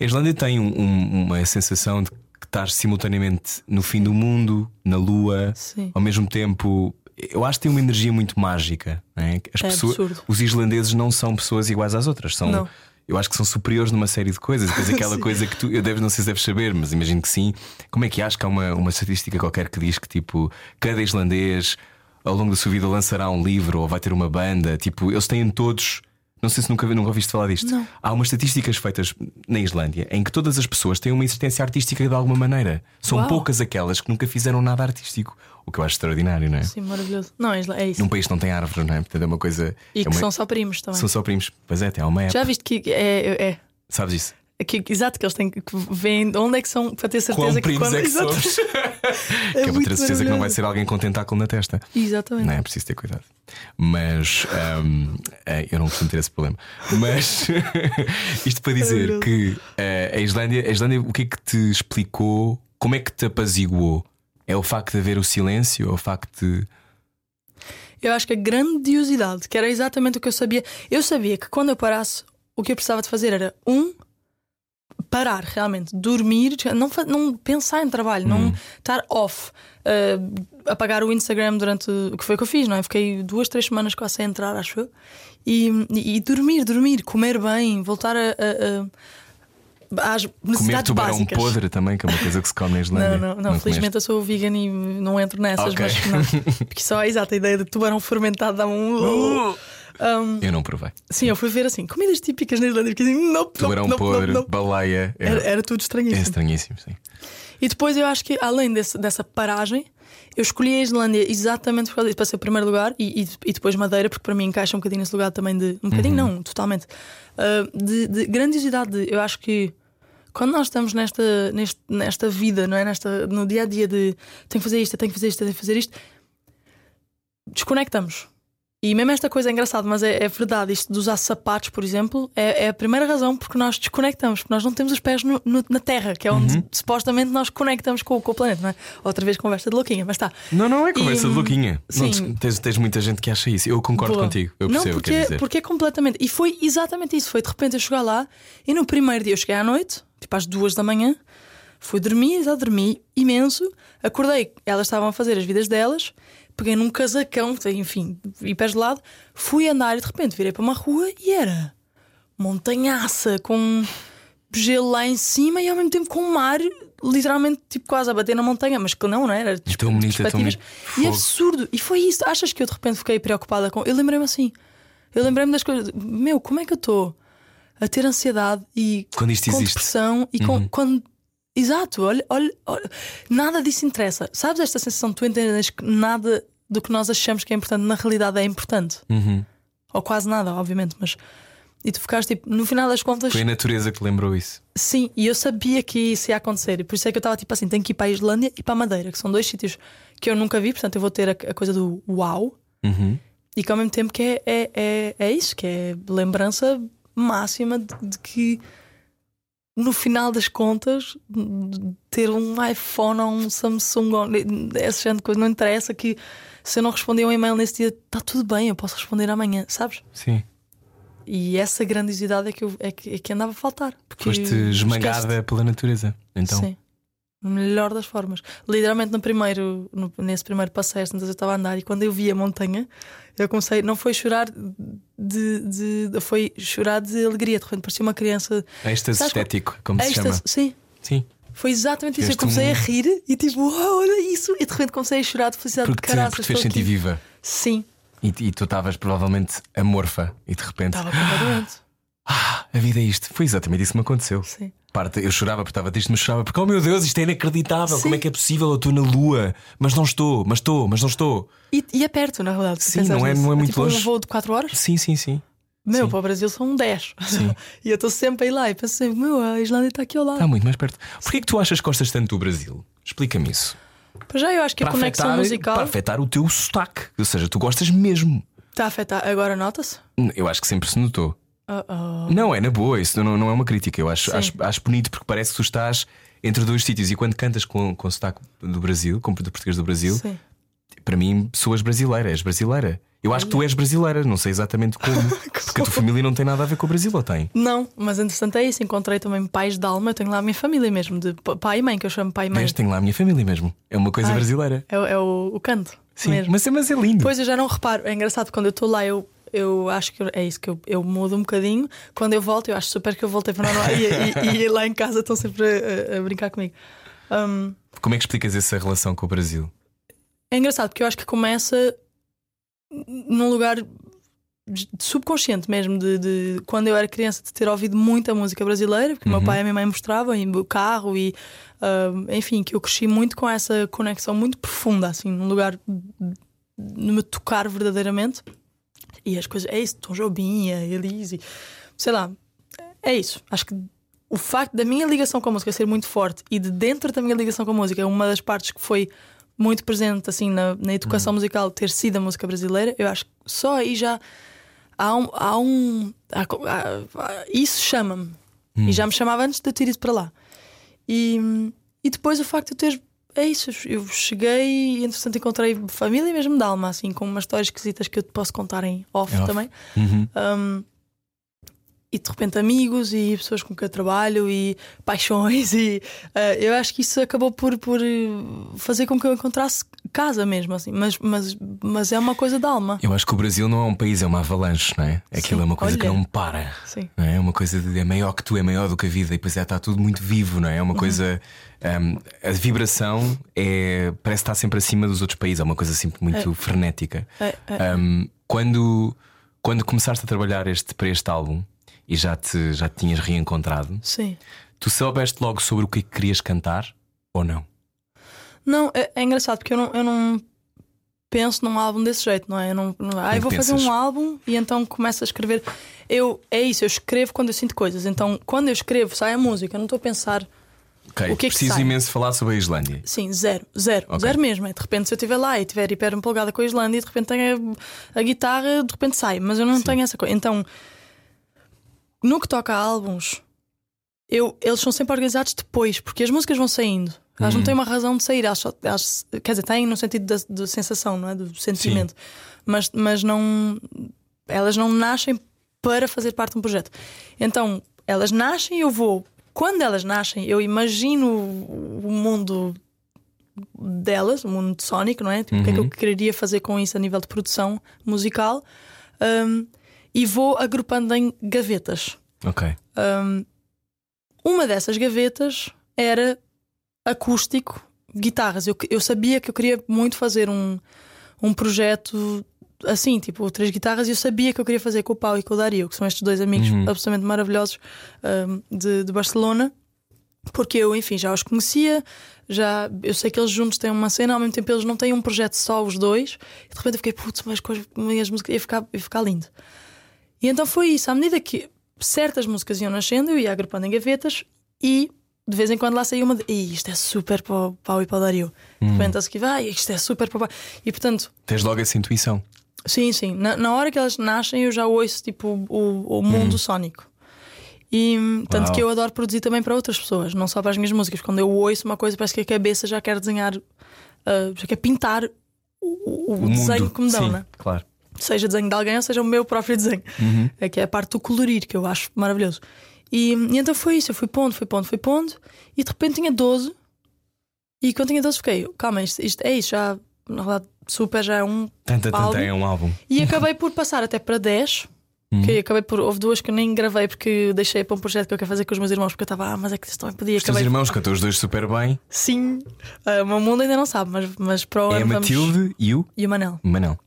A Islândia tem um- um- uma sensação de que estás simultaneamente no fim do mundo, na lua, Sim. ao mesmo tempo. Eu acho que tem uma energia muito mágica. não é? As É pessoas, absurdo. os islandeses não são pessoas iguais às outras. São, Não. Eu acho que são superiores numa série de coisas. Depois aquela Sim. coisa que tu, eu deves, não sei se deves saber, mas imagino que sim. Como é que acho que há uma, uma estatística qualquer que diz que tipo cada islandês ao longo da sua vida lançará um livro ou vai ter uma banda? Tipo, eles têm todos. Não sei se nunca, nunca ouviste falar disto. Não. Há umas estatísticas feitas na Islândia em que todas as pessoas têm uma existência artística de alguma maneira. São Uau. poucas aquelas que nunca fizeram nada artístico. O que eu acho extraordinário, não é? Sim, maravilhoso. Não, é é isso. Num país que não tem árvores, não é? Portanto, é uma coisa. E é que uma- são só primos também. são só primos. Pois é, tem uma app. Já viste que é. é, Sabes isso? É que, exato, que eles têm que ver onde é que são para ter certeza Quão que quando. é que somos? É que é para ter certeza que não vai ser alguém com tentáculo na testa. Exatamente. Não é preciso ter cuidado. Mas ahm, eh, eu não costumo ter esse problema. Mas isto para dizer que eh, a Islândia, a Islândia, o que é que te explicou? Como é que te apaziguou? É o facto de haver o silêncio? É o facto de. Eu acho que a grandiosidade, que era exatamente o que eu sabia. Eu sabia que quando eu parasse, o que eu precisava de fazer era um. Parar realmente, dormir, não, não pensar em trabalho, Hum. não estar off, eh, apagar o Instagram durante o que foi que eu fiz, não é? Fiquei duas, três semanas quase sem entrar, acho eu, e, e- e dormir, dormir, comer bem, voltar a, a- a- às Comer tubarão básicas. podre também, que é uma coisa que se come na Islândia. Não, não, não, comeste? felizmente eu sou vegan e não entro nessas, Ok. mas não. Porque só a exata ideia de tubarão fermentado dá-me um. Um, Eu não provei. sim, eu fui ver assim, comidas típicas na Islândia, fiquei assim, não, Tubarão não, podre, não, não. baleia. É, Era, era tudo é estranhíssimo. estranhíssimo, sim. E depois eu acho que, além desse- dessa paragem, eu escolhi a Islândia exatamente por causa disso, para ser o primeiro lugar e, e, e depois Madeira, porque para mim encaixa um bocadinho nesse lugar também de. Um bocadinho, não, totalmente. ah, de, de grandiosidade. de- eu acho que quando nós estamos nesta, neste, nesta vida, não é? Nesta, no dia a dia de tenho que fazer isto, tenho que fazer isto, tenho que fazer isto, desconectamos. E mesmo esta coisa é engraçada, mas é, é verdade. Isto de usar sapatos, por exemplo, é, é a primeira razão porque nós desconectamos, porque nós não temos os pés no- no- na Terra, que é onde supostamente nós conectamos com, com o planeta, não é? Outra vez conversa de louquinha, mas está. Não, não é conversa E, de louquinha. Não, sim. tens, tens muita gente que acha isso. Eu concordo Boa. contigo. Eu não, percebo o que porque, dizer. porque é completamente. E foi exatamente isso. Foi de repente eu chegar lá e no primeiro dia eu cheguei à noite, tipo às duas da manhã, Fui dormir, já dormi imenso. Acordei, elas estavam a fazer as vidas delas. Peguei num casacão, enfim, hiper gelado. Fui andar e de repente virei para uma rua e era montanhaça com gelo lá em cima e ao mesmo tempo com o mar literalmente tipo quase a bater na montanha, mas que não, não era? E tão bonito, é tão bonito. E absurdo. E foi isso. Achas que eu de repente fiquei preocupada com. Eu lembrei-me assim. Eu lembrei-me das coisas. Meu, como é que eu estou a ter ansiedade e Quando isto com existe. depressão e com. Quando... Exato, olha, olha, olha, nada disso interessa. Sabes esta sensação de tu entendes que nada do que nós achamos que é importante na realidade é importante? Uhum. Ou quase nada, obviamente, mas. E tu ficaste tipo, no final das contas, Foi a natureza que lembrou isso. sim, e eu sabia que isso ia acontecer. E por isso é que eu estava tipo assim: tenho que ir para a Islândia e para a Madeira, que são dois sítios que eu nunca vi, portanto eu vou ter a, a coisa do uau. Uhum. E que ao mesmo tempo que é, é, é, é isso, que é lembrança máxima de, de que no final das contas ter um iPhone ou um Samsung ou essa gente de coisa não interessa que se eu não responder um e-mail nesse dia está tudo bem, eu posso responder amanhã, sabes? Sim. E essa grandiosidade é que, eu, é que, é que andava a faltar. Porque Foste esmagada pela natureza. Então. Sim. Melhor das formas. Literalmente no primeiro, no- nesse primeiro passeio, eu estava a andar e quando eu vi a montanha, eu comecei, não foi chorar de, de- foi chorar de alegria, de repente parecia uma criança. Êxtase estético, como se chama. sim. Sim. Foi exatamente isso. Eu comecei um- a rir e tipo, "Uau, olha isso! E de repente comecei a chorar de felicidade Porque de caraças. porque te fez estou sentir aqui." viva. Sim, E, e tu estavas provavelmente amorfa e de repente. estava completamente. Ah, a vida é isto. Foi exatamente isso que me aconteceu. Sim. Parte, eu chorava porque estava triste, mas chorava porque, oh meu Deus, isto é inacreditável. Sim. Como é que é possível? Eu estou na lua, mas não estou, mas estou, mas não estou. E, e é perto, na verdade. se Sim, não é- nisso. não é muito tipo longe. um voo de 4 horas. Sim, sim, sim. Meu, Sim. para o Brasil são 10. Sim. e eu estou sempre a ir lá e penso sempre, meu, a Islândia está aqui ao lado. Está muito mais perto. Porquê que tu achas que gostas tanto do Brasil? Explica-me isso. Para já eu acho que a conexão musical para afetar o teu sotaque. Ou seja, tu gostas mesmo. está a afetar. Agora nota-se? Eu acho que sempre se notou. Uh-oh. Não, é na boa, isso não, não é uma crítica. Eu acho, acho, acho bonito porque parece que tu estás entre dois sítios e quando cantas com, com sotaque do Brasil, com do português do Brasil, Sim. para mim soas brasileira, és brasileira. Eu acho que tu és brasileira, não sei exatamente como. porque a tua família não tem nada a ver com o Brasil, ou tem? Não, mas entretanto é isso. Encontrei também pais de alma. Eu tenho lá a minha família mesmo, de pai e mãe, que eu chamo pai e mãe. Vês, tenho lá a minha família mesmo. É uma coisa Ai. brasileira. É, o- é o, o canto. Sim, mesmo. mas, é- mas é lindo. Pois eu já não reparo. É engraçado, quando eu estou lá, eu, eu acho que é isso que eu, eu mudo um bocadinho. Quando eu volto, eu acho super que eu voltei para normal. e, e, e lá em casa estão sempre a, a- brincar comigo. Um, Como é que explicas essa relação com o Brasil? É engraçado porque eu acho que começa num lugar subconsciente mesmo, de, de- quando eu era criança, de ter ouvido muita música brasileira, porque o meu Uhum. pai e minha mãe mostravam em o carro e ah, enfim, que eu cresci muito com essa conexão muito profunda, assim, num lugar de me tocar verdadeiramente. E as coisas, é isso, Tom Jobim, a Elise, sei lá, é isso. Acho que o facto da minha ligação com a música ser muito forte e de dentro da minha ligação com a música, uma das partes que foi muito presente assim na, na educação musical ter sido a música brasileira, eu acho que só aí já há um. Há um há- há- isso chama-me. E já me chamava antes de eu ter ido para lá. E, e depois o facto de eu ter. É isso, eu cheguei e entretanto encontrei família mesmo de alma, assim, com umas histórias esquisitas que eu te posso contar em off, off. também. Uhum. Um, e de repente amigos e pessoas com quem eu trabalho e paixões e uh, eu acho que isso acabou por, por uh, fazer com que eu encontrasse casa mesmo assim mas, mas, mas é uma coisa da alma Eu acho que o Brasil não é um país, é uma avalanche, não é? Aquilo Sim, é uma coisa que olha. não para. sim Não é? É uma coisa de é maior que tu, é maior do que a vida, e depois já está tudo muito vivo, não é? É uma coisa. hum, a vibração é, parece estar sempre acima dos outros países, é uma coisa sempre muito frenética. É, é. Hum, quando, quando começaste a trabalhar este, para este álbum e já te, já te tinhas reencontrado, sim tu soubeste logo sobre o que é que querias cantar ou não? Não é, é engraçado porque eu não, eu não penso num álbum desse jeito não é eu não, não ah, eu vou fazer um álbum e então começo a escrever eu é isso eu escrevo quando eu sinto coisas então quando eu escrevo sai a música eu não estou a pensar Ok, O que é que preciso sai? imenso falar sobre a Islândia. Sim, zero, zero, Ok. zero mesmo. É de repente, se eu estiver lá e estiver hiper empolgada com a Islândia e de repente tenho a, a guitarra, de repente sai, mas eu não tenho essa coisa. Então, no que toca a álbuns, eu, eles são sempre organizados depois, porque as músicas vão saindo. Elas Uhum. não têm uma razão de sair, elas só, elas- quer dizer, têm no sentido da, da sensação, não é? do sentimento, mas, mas não. Elas não nascem para fazer parte de um projeto. Então, elas nascem e eu vou quando elas nascem, eu imagino o mundo delas, o mundo sónico, não é? Tipo, O que é que eu quereria fazer com isso a nível de produção musical? Um, e vou agrupando em gavetas. Ok. Um, uma dessas gavetas era acústico, guitarras. Eu, eu sabia que eu queria muito fazer um, um projeto assim, tipo, três guitarras, e eu sabia que eu queria fazer com o Pau e com o Dario, que são estes dois amigos absolutamente maravilhosos um, de, de Barcelona. Porque eu, enfim, já os conhecia, já eu sei que eles juntos têm uma cena, ao mesmo tempo eles não têm um projeto só, os dois, e de repente eu fiquei, putz, mas com as, com as músicas ia ficar, ia ficar lindo. E então foi isso, à medida que certas músicas iam nascendo, eu ia agrupando em gavetas e de vez em quando lá saía uma de "Ih, isto é super para o Pau e para o Dario. De repente a seguir, vai, isto é super para o Pau. E portanto, Tens logo essa intuição. Sim, sim. Na, na hora que elas nascem, eu já ouço tipo o, o mundo sónico. E hum, tanto Uau. que eu adoro produzir também para outras pessoas, não só para as minhas músicas. Quando eu ouço uma coisa, parece que a cabeça já quer desenhar, ah, já quer pintar o, o- o desenho mundo. que me dão, Sim, né? Claro. seja desenho de alguém ou seja o meu próprio desenho. É que é a parte do colorir que eu acho maravilhoso. E, e então foi isso, eu fui pondo, fui pondo, fui pondo, e de repente tinha 12. E quando tinha 12 fiquei, calma, isto, isto é isso, já, na verdade, super já é um Tanta, tanta álbum. é um álbum. e acabei por passar até para 10. Uhum. Que acabei por. Houve duas que eu nem gravei porque deixei para um projeto que eu quero fazer com os meus irmãos, porque eu estava, ah, mas é que também podia. Os teus Acabei. irmãos cantam os dois super bem. Sim, Ah, o meu mundo ainda não sabe, mas, mas para o É a vamos- Matilde e o e o Manel. Manel.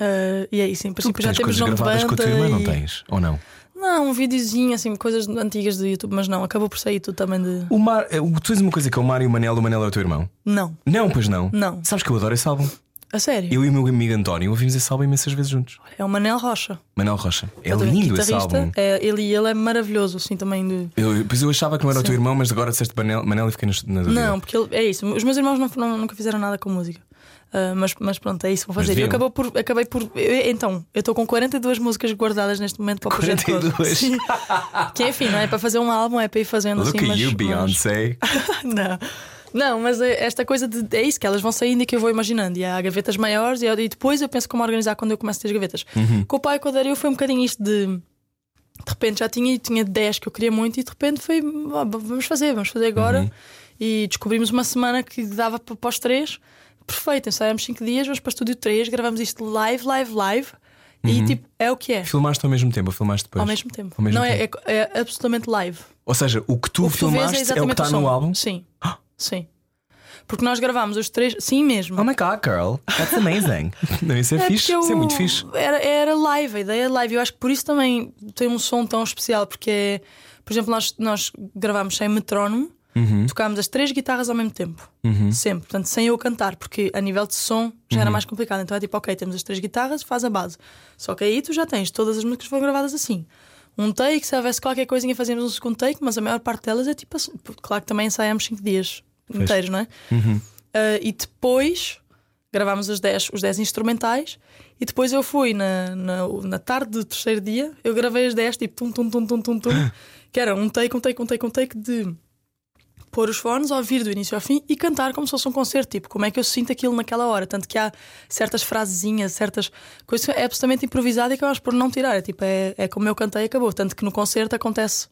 Ah, e é isso, em princípio já temos nome de gravadas com a tua banda irmã, não e- tens? Ou não? Não, um videozinho, assim, coisas antigas do YouTube, mas não, acabou por sair tudo também de. O Mar... eh, Tu tens uma coisa que é o Mário e o Manel, o Manel é o teu irmão? Não, Não, pois não. Não. Sabes que eu adoro esse álbum. a sério. Eu e o meu amigo António ouvimos esse álbum imensas vezes juntos. É o Manel Rocha. Manel Rocha. É lindo esse álbum. É, ele e ele é maravilhoso, assim, também. De... Eu, pois eu achava que não era o teu Sim. irmão, mas agora disseste Manel, Manel e fiquei na dúvida. Não, porque ele- é isso. Os meus irmãos não, não- nunca fizeram nada com música. Ah, mas, mas pronto, é isso que vou fazer. Eu acabei por, acabei por. eu- então, eu estou com 42 músicas guardadas neste momento para o projeto. todo. 42? Que enfim, não é para fazer um álbum, é para ir fazendo Look assim. at mas, you, Beyoncé. não. Não, mas é- esta coisa de. É isso que elas vão saindo e que eu vou imaginando. E há gavetas maiores e, e depois eu penso como organizar quando eu começo a ter as gavetas. Uhum. Com o pai e com o Dario foi um bocadinho isto de. De repente já tinha, tinha 10 que eu queria muito e de repente foi. "Ah, vamos fazer, vamos fazer agora. Uhum. E descobrimos uma semana que dava para, para os três. Perfeito, ensaiámos 5 dias, vamos para o estúdio 3, gravamos isto live, live, live. E tipo, é o que é. Filmaste ao mesmo tempo ou filmaste depois? Ao mesmo tempo. Ao mesmo não, é- tempo. É, é absolutamente live. Ou seja, o que tu O que tu vês filmaste é, o que está no álbum? Sim. Sim. Porque nós gravámos os três. Sim, mesmo. Oh my god, girl, that's amazing. não, isso é, É fixe. Isso é muito fixe. Era, era live, a ideia é live. Eu acho que por isso também tem um som tão especial, porque é, por exemplo, nós, nós gravámos sem metrónomo, Uhum. tocámos as três guitarras ao mesmo tempo. Sempre, portanto, sem eu cantar, porque a nível de som já Uhum. era mais complicado. Então é tipo, ok, temos as três guitarras, faz a base. Só que aí tu já tens, todas as músicas foram gravadas assim. Um take, se houvesse qualquer coisinha, fazíamos um segundo take, mas a maior parte delas é tipo assim. Claro que também ensaiámos cinco dias inteiros, não é? Uhum. Uh, e depois gravámos os 10, os 10 instrumentais. E depois eu fui na, na, na tarde do terceiro dia, eu gravei as 10, tipo tum, tum, tum, tum, tum, tum, que era um take, um take, um take, um take de pôr os fones, ouvir do início ao fim e cantar como se fosse um concerto. Tipo, como é que eu sinto aquilo naquela hora? Tanto que há certas frasezinhas, certas coisas que é absolutamente improvisado e que eu acho por não tirar. É tipo, é, é como eu cantei e acabou. Tanto que no concerto acontece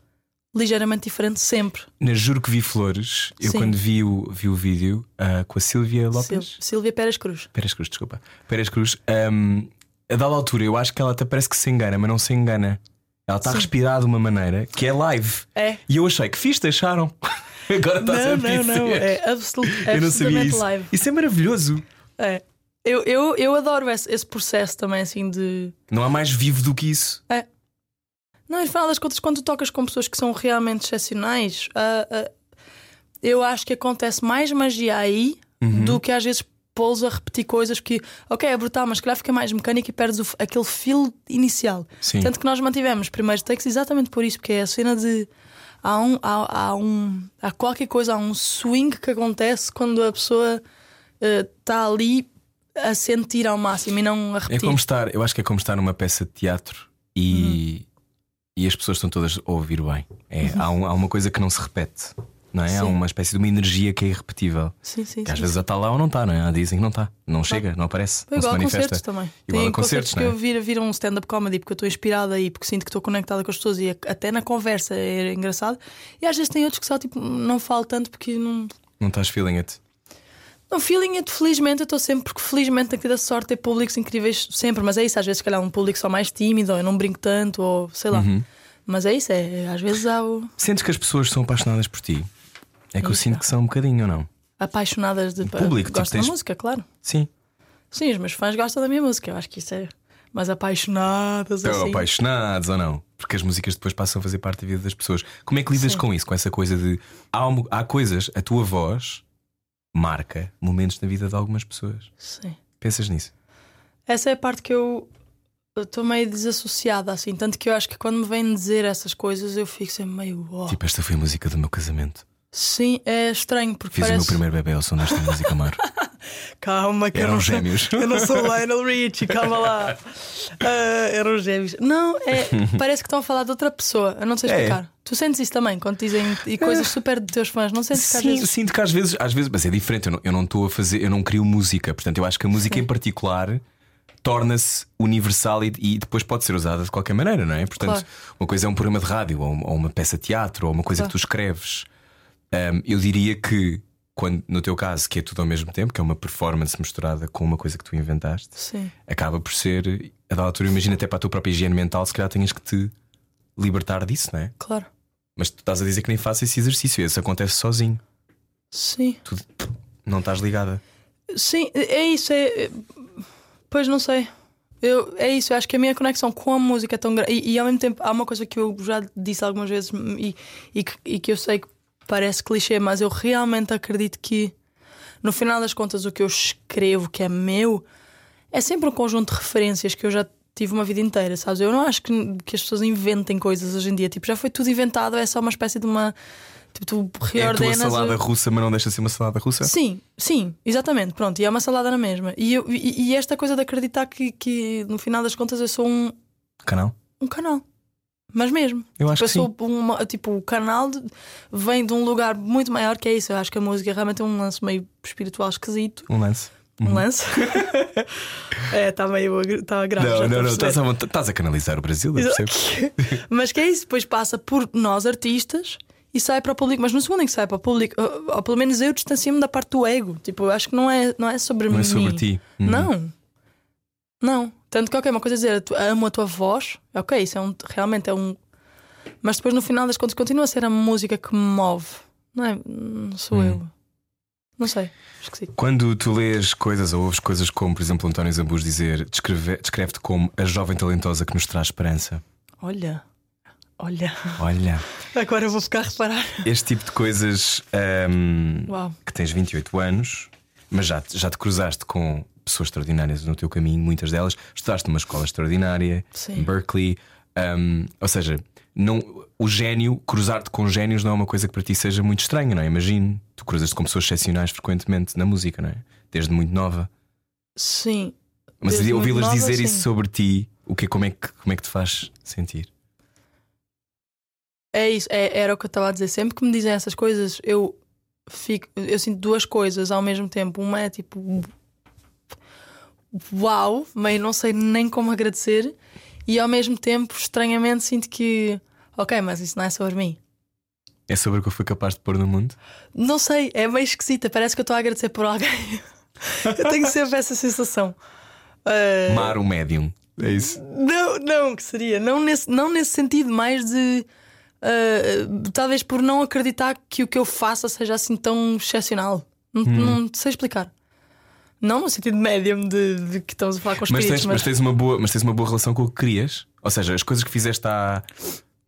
ligeiramente diferente sempre. Na Juro que vi flores, eu Sim. quando vi o, vi o vídeo ah, com a Silvia Lopes. Sil- Silvia Pérez Cruz. Pérez Cruz, desculpa. Pérez Cruz, ahm, a dada altura, eu acho que ela até parece que se engana, mas não se engana. Ela está a respirar de uma maneira que é live. É. E eu achei que fiz, deixaram. Agora estás Não, a não, não. É eu não sabia isso. live. Isso é maravilhoso. É. Eu, eu, eu adoro esse, esse processo também, assim, de. Não há mais vivo do que isso. É. Não, e no final das contas, quando tu tocas com pessoas que são realmente excepcionais, ah, ah, eu acho que acontece mais magia aí Uhum. do que às vezes pô-los a repetir coisas que, ok, é brutal, mas que calhar fica mais mecânico e perdes o aquele feel inicial. Sim. Tanto que nós mantivemos primeiros takes exatamente por isso, porque é a cena de. Há, um, há, há, um, há qualquer coisa, há um swing que acontece quando a pessoa está ali a sentir ao máximo e não a É repetir. como estar, eu acho que é como estar numa peça de teatro e, Uhum. e as pessoas estão todas a ouvir bem. É, há, um- há uma coisa que não se repete. Não é? Há Sim. uma espécie de uma energia que é irrepetível. Sim, sim. Que às sim, vezes sim. está lá ou não está, não é? Há dizem que não está, não chega, não aparece, não se Igual a manifesta. concertos também. Igual Tem a concertos, concertos que é? eu vir, vir um stand-up comedy porque eu estou inspirada e porque sinto que estou conectada com as pessoas e até na conversa é engraçado. E às vezes tem outros que só tipo, não falo tanto porque não. Não estás feeling it. Não, feeling it, felizmente eu estou sempre, porque felizmente tenho tido a sorte de ter públicos incríveis sempre, mas é isso, às vezes se calhar um público só mais tímido, ou eu não brinco tanto, ou sei lá. Uhum. Mas é isso, é, às vezes há o... Sentes que as pessoas são apaixonadas por ti? É que eu sinto que são um bocadinho ou não? apaixonadas de público, tipo, gostam tens- da música, claro. Sim. Sim, os meus fãs gostam da minha música, eu acho que isso é. Mas apaixonadas Estão assim. apaixonados ou não? Porque as músicas depois passam a fazer parte da vida das pessoas. Como é que lidas Sim. com isso? Com essa coisa de. Há, há coisas, a tua voz marca momentos na vida de algumas pessoas. Sim. Pensas nisso? Essa é a parte que eu estou meio desassociada, assim. Tanto que eu acho que quando me vêm dizer essas coisas eu fico sempre meio. "Oh." Tipo, esta foi a música do meu casamento. Sim, é estranho, porque Fiz o parece. meu primeiro bebê ao som desta música, Mar. Calma, que eu Eram não gêmeos. Eu não sou Lionel Richie, calma lá. Ah, eram gêmeos. Não, é, parece que estão a falar de outra pessoa. Eu não sei É. explicar. Tu sentes isso também quando dizem e coisas super de teus fãs. Não sentes que às Sim, vezes. sinto que às vezes, às vezes, mas é diferente. Eu não- Eu não estou a fazer, eu não crio música. Portanto, eu acho que a música Sim. em particular torna-se universal e, e depois pode ser usada de qualquer maneira, não é? Portanto, Claro. uma coisa é um programa de rádio, ou, ou uma peça de teatro, ou uma coisa Claro. que tu escreves. Um, eu diria que, quando, no teu caso, que é tudo ao mesmo tempo, que é uma performance misturada com uma coisa que tu inventaste, Sim, acaba por ser, a da altura, imagina até para a tua própria higiene mental, se calhar tenhas que te libertar disso, não é? claro. Mas tu estás a dizer que nem faças esse exercício, esse acontece sozinho. Sim. Tu não estás ligada. Sim, é isso. É... é- Pois não sei. Eu, é isso, eu acho que a minha conexão com a música é tão grande. E, e ao mesmo tempo, há uma coisa que eu já disse algumas vezes e, e, que, e que eu sei que parece clichê, mas eu realmente acredito que no final das contas o que eu escrevo, que é meu, é sempre um conjunto de referências que eu já tive uma vida inteira, sabes? Eu não acho que, que as pessoas inventem coisas hoje em dia. Tipo, já foi tudo inventado, é só uma espécie de uma. Tipo, tu É a tua reordenas. salada russa, mas não deixa de ser uma salada russa? Sim, sim, exatamente. Pronto, e é uma salada na mesma. E, eu- e- e esta coisa de acreditar que, que no final das contas eu sou um, Canal? um canal. Mas mesmo. Eu acho eu que sim. sou uma, tipo, o canal de- vem de um lugar muito maior que é isso. Eu acho que a música realmente é um lance meio espiritual esquisito. Um lance. Um lance. é, está meio está grave. Não, não, não. Estás a, estás a canalizar o Brasil, eu percebo. Mas que é isso, depois passa por nós artistas e sai para o público. Mas no segundo em que sai para o público, ou, ou pelo menos eu distancio-me da parte do ego. Tipo, eu acho que não é, não é sobre Não mim. é sobre ti. Uhum. Não. Tanto que, ok, uma coisa é dizer, amo a tua voz, ok, isso é um, realmente é um. Mas depois no final das contas continua a ser a música que me move. Não é? Não sou Hum. eu. Não sei. Esqueci. Quando tu lês coisas ou ouves coisas como, por exemplo, António Zambus dizer, descreve- descreve-te como a jovem talentosa que nos traz esperança. Olha. Olha. Olha, Agora eu vou ficar a reparar. este tipo de coisas Uau. que tens 28 anos, mas já, já te cruzaste com pessoas extraordinárias no teu caminho, muitas delas. Estudaste numa escola extraordinária, Sim. Berkeley. ahm, ou seja, não, o gênio, cruzar-te com gênios não é uma coisa que para ti seja muito estranha, não é? Imagino, tu cruzas-te com pessoas excepcionais frequentemente na música, não é? Desde muito nova. Sim. Mas ouvi-las dizer isso sim. sobre ti, o que, como, é que, como é que te faz sentir? É isso, é- era o que eu estava a dizer. Sempre que me dizem essas coisas, eu fico, eu sinto duas coisas ao mesmo tempo. Uma é tipo uau, meio não sei nem como agradecer, e ao mesmo tempo, estranhamente, sinto que ok, mas isso não é sobre mim. É sobre o que eu fui capaz de pôr no mundo? Não sei, é meio esquisita, parece que eu estou a agradecer por alguém. eu tenho sempre essa sensação. Ah, Mar o médium. É isso? Não, não, que seria. Não nesse, não nesse sentido, mais de. ah, talvez por não acreditar que o que eu faça seja assim tão excepcional. Não, Hum. não sei explicar. Não no sentido médium de, de que estamos a falar com os Mas espíritos, tens, mas, tens uma boa, mas tens uma boa relação com o que querias? Ou seja, as coisas que fizeste há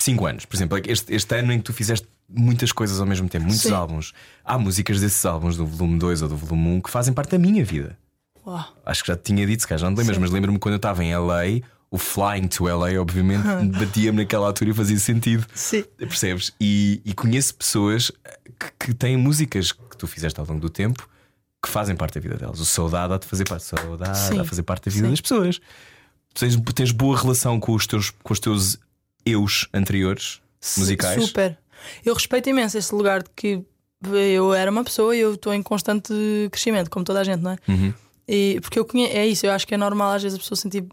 5 anos, por exemplo, este, este ano em que tu fizeste muitas coisas ao mesmo tempo, muitos Sim. álbuns. Há músicas desses álbuns, do volume 2 ou do volume 1, que fazem parte da minha vida. Uau. Acho que já te tinha dito, se calhar já não te lembras, Sim. mas lembro-me quando eu estava em LA, o Flying to LA, obviamente, batia-me naquela altura e fazia sentido. Sim. Percebes? E, e conheço pessoas que, que têm músicas que tu fizeste ao longo do tempo que fazem parte da vida delas. O saudade há de fazer parte, saudade Sim. há de fazer parte da vida Sim. das pessoas. Tu tens, tens boa relação com os teus, com os teus eus anteriores musicais. Super. Eu respeito imenso esse lugar de que eu era uma pessoa e eu estou em constante crescimento, como toda a gente, não é? Uhum. E, porque eu conheço, é isso, eu acho que é normal às vezes a pessoa sentir.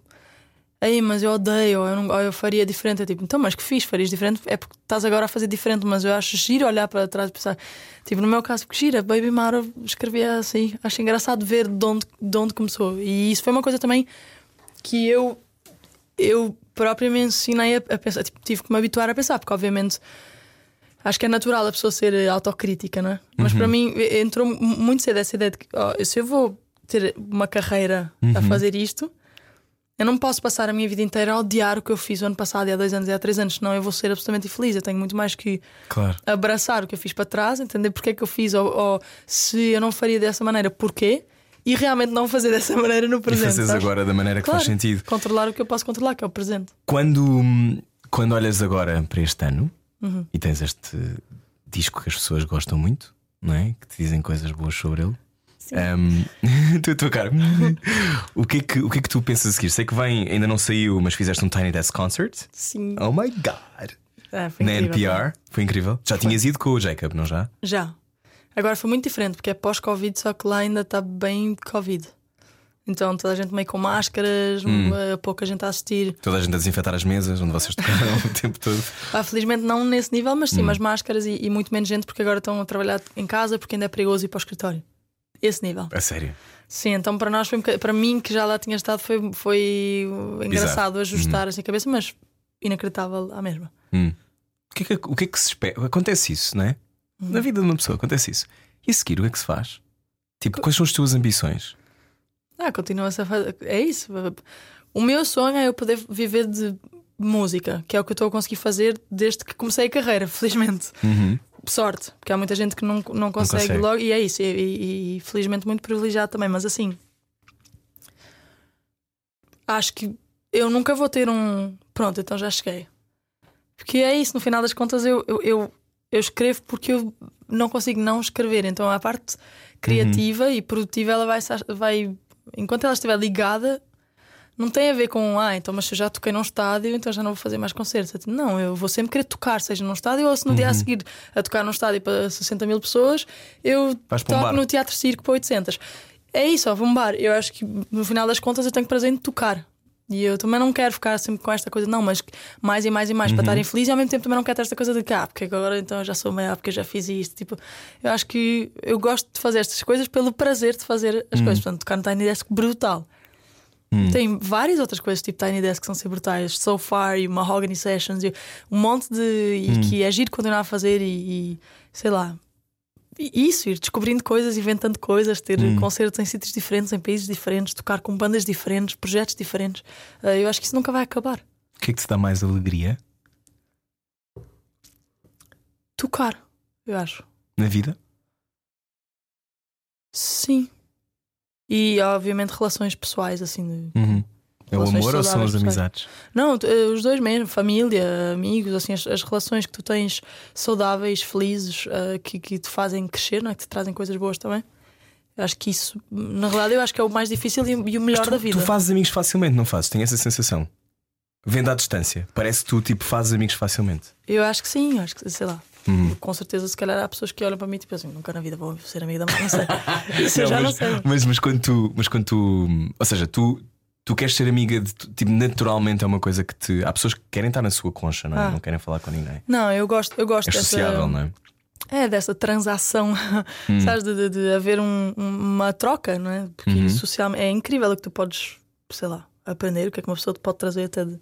Ei, mas eu odeio, ou eu, não, ou eu faria diferente. É tipo, então, mas que fiz? Farias diferente? É porque estás agora a fazer diferente, mas eu acho giro olhar para trás e pensar. Tipo, no meu caso, que gira, Baby Mara escrevia assim. Acho engraçado ver de onde, de onde começou. E isso foi uma coisa também que eu, eu própria me ensinei a, a pensar. Tipo, tive que me habituar a pensar, porque obviamente acho que é natural a pessoa ser autocrítica, não é? Mas para mim entrou muito cedo essa ideia de que oh, se eu vou ter uma carreira a fazer isto, eu não posso passar a minha vida inteira a odiar o que eu fiz o ano passado, e há dois anos, e há três anos, senão eu vou ser absolutamente infeliz. Eu tenho muito mais que Claro. abraçar o que eu fiz para trás, entender porque é que eu fiz, ou, ou se eu não faria dessa maneira, porquê, e realmente não fazer dessa maneira no E presente. fazes sabes? agora da maneira que Claro, faz sentido. Controlar o que eu posso controlar, que é o presente. Quando, quando olhas agora para este ano Uhum. e tens este disco que as pessoas gostam muito, não é? Que te dizem coisas boas sobre ele. Um, tu, a tua cara. o, que é que, o que é que tu pensas a seguir? Sei que vem, ainda não saiu, mas fizeste um Tiny Desk Concert. Sim. Oh my god! Foi Na incrível. NPR. Foi incrível. Já tinhas ido com o Jacob, não já? Já. Agora foi muito diferente, porque é pós-Covid, só que lá ainda está bem Covid. Então toda a gente meio com máscaras, Hum. pouca gente a assistir. Toda a gente a desinfetar as mesas onde vocês tocaram o tempo todo. Ah, felizmente não nesse nível, mas Hum. sim, mas máscaras e, e muito menos gente, porque agora estão a trabalhar em casa, porque ainda é perigoso ir para o escritório. Esse nível. A sério. Sim, então para nós foi um boca- para mim que já lá tinha estado foi, foi engraçado ajustar assim a cabeça, mas inacreditável à mesma. Hum. O, que é que, o que é que se espera? Acontece isso, não é? Uhum. Na vida de uma pessoa acontece isso. E a seguir, o que é que se faz? Tipo, quais são as tuas ambições? Ah, continua-se a fazer. É isso. O meu sonho é eu poder viver de música, que é o que eu estou a conseguir fazer desde que comecei a carreira, felizmente. Uhum. Sorte, porque há muita gente que não, não, consegue, consegue. logo, e é isso. E, e- e felizmente muito privilegiado também, mas assim. Acho que eu nunca vou ter um. Pronto, então já cheguei. Porque é isso, no final das contas, eu, eu, eu, eu escrevo porque eu não consigo não escrever. Então a parte criativa e produtiva, ela vai, vai. Enquanto ela estiver ligada, não tem a ver com, ah, então, mas se eu já toquei num estádio, então já não vou fazer mais concertos. Eu digo, Não, eu vou sempre querer tocar, seja num estádio ou se no dia a seguir a tocar num estádio para 60 mil pessoas, eu Vais um toco no Teatro Circo para 800. É isso, ó, vou um bar. Eu acho que no final das contas eu tenho prazer em tocar. E eu também não quero ficar sempre com esta coisa, não, mas mais e mais e mais para estarem felizes e ao mesmo tempo também não quero ter esta coisa de que, ah, porque agora então já sou maior, porque já fiz isto. Tipo, eu acho que eu gosto de fazer estas coisas pelo prazer de fazer as coisas. Portanto, tocar no Tiny Desk brutal. Tem várias outras coisas, tipo Tiny Desk, que são ser brutais. So Far e Mahogany Sessions, e um monte de. e que é giro continuar a fazer e, e, sei lá. E Isso, ir descobrindo coisas, inventando coisas, ter concertos em sítios diferentes, em países diferentes, tocar com bandas diferentes, projetos diferentes. Ah, eu acho que isso nunca vai acabar. O que é que te dá mais alegria Tocar, eu acho. na vida? Sim. E obviamente relações pessoais, assim. de- Uhum. É o amor ou são as amizades? Não, eh, os dois mesmo, família, amigos, assim, as, as relações que tu tens saudáveis, felizes, eh, que, que te fazem crescer, não é? que te trazem coisas boas também. Acho que isso, na realidade, eu acho que é o mais difícil e, e o melhor tu, da vida. tu fazes amigos facilmente, não fazes? Tenho essa sensação. Vendo à distância. Parece que tu tipo, fazes amigos facilmente. Eu acho que sim, acho que, sei lá. Uhum. Com certeza, se calhar há pessoas que olham para mim tipo assim, nunca na vida vou ser amiga da mãe, não sei. Isso eu já não mas, sei. mas, mas quando tu. Mas quando tu. Ou seja, tu. Tu queres ser amiga de. Tipo, naturalmente é uma coisa que te. Há pessoas que querem estar na sua concha, não é? Ah. Não querem falar com ninguém. Não, eu gosto, eu gosto É dessa. sociável, não é? É, dessa transação, Hum. sabes, de, de- de haver um- uma troca, não é? Porque Uhum. socialmente é incrível o que tu podes, sei lá, aprender, o que é que uma pessoa te pode trazer até de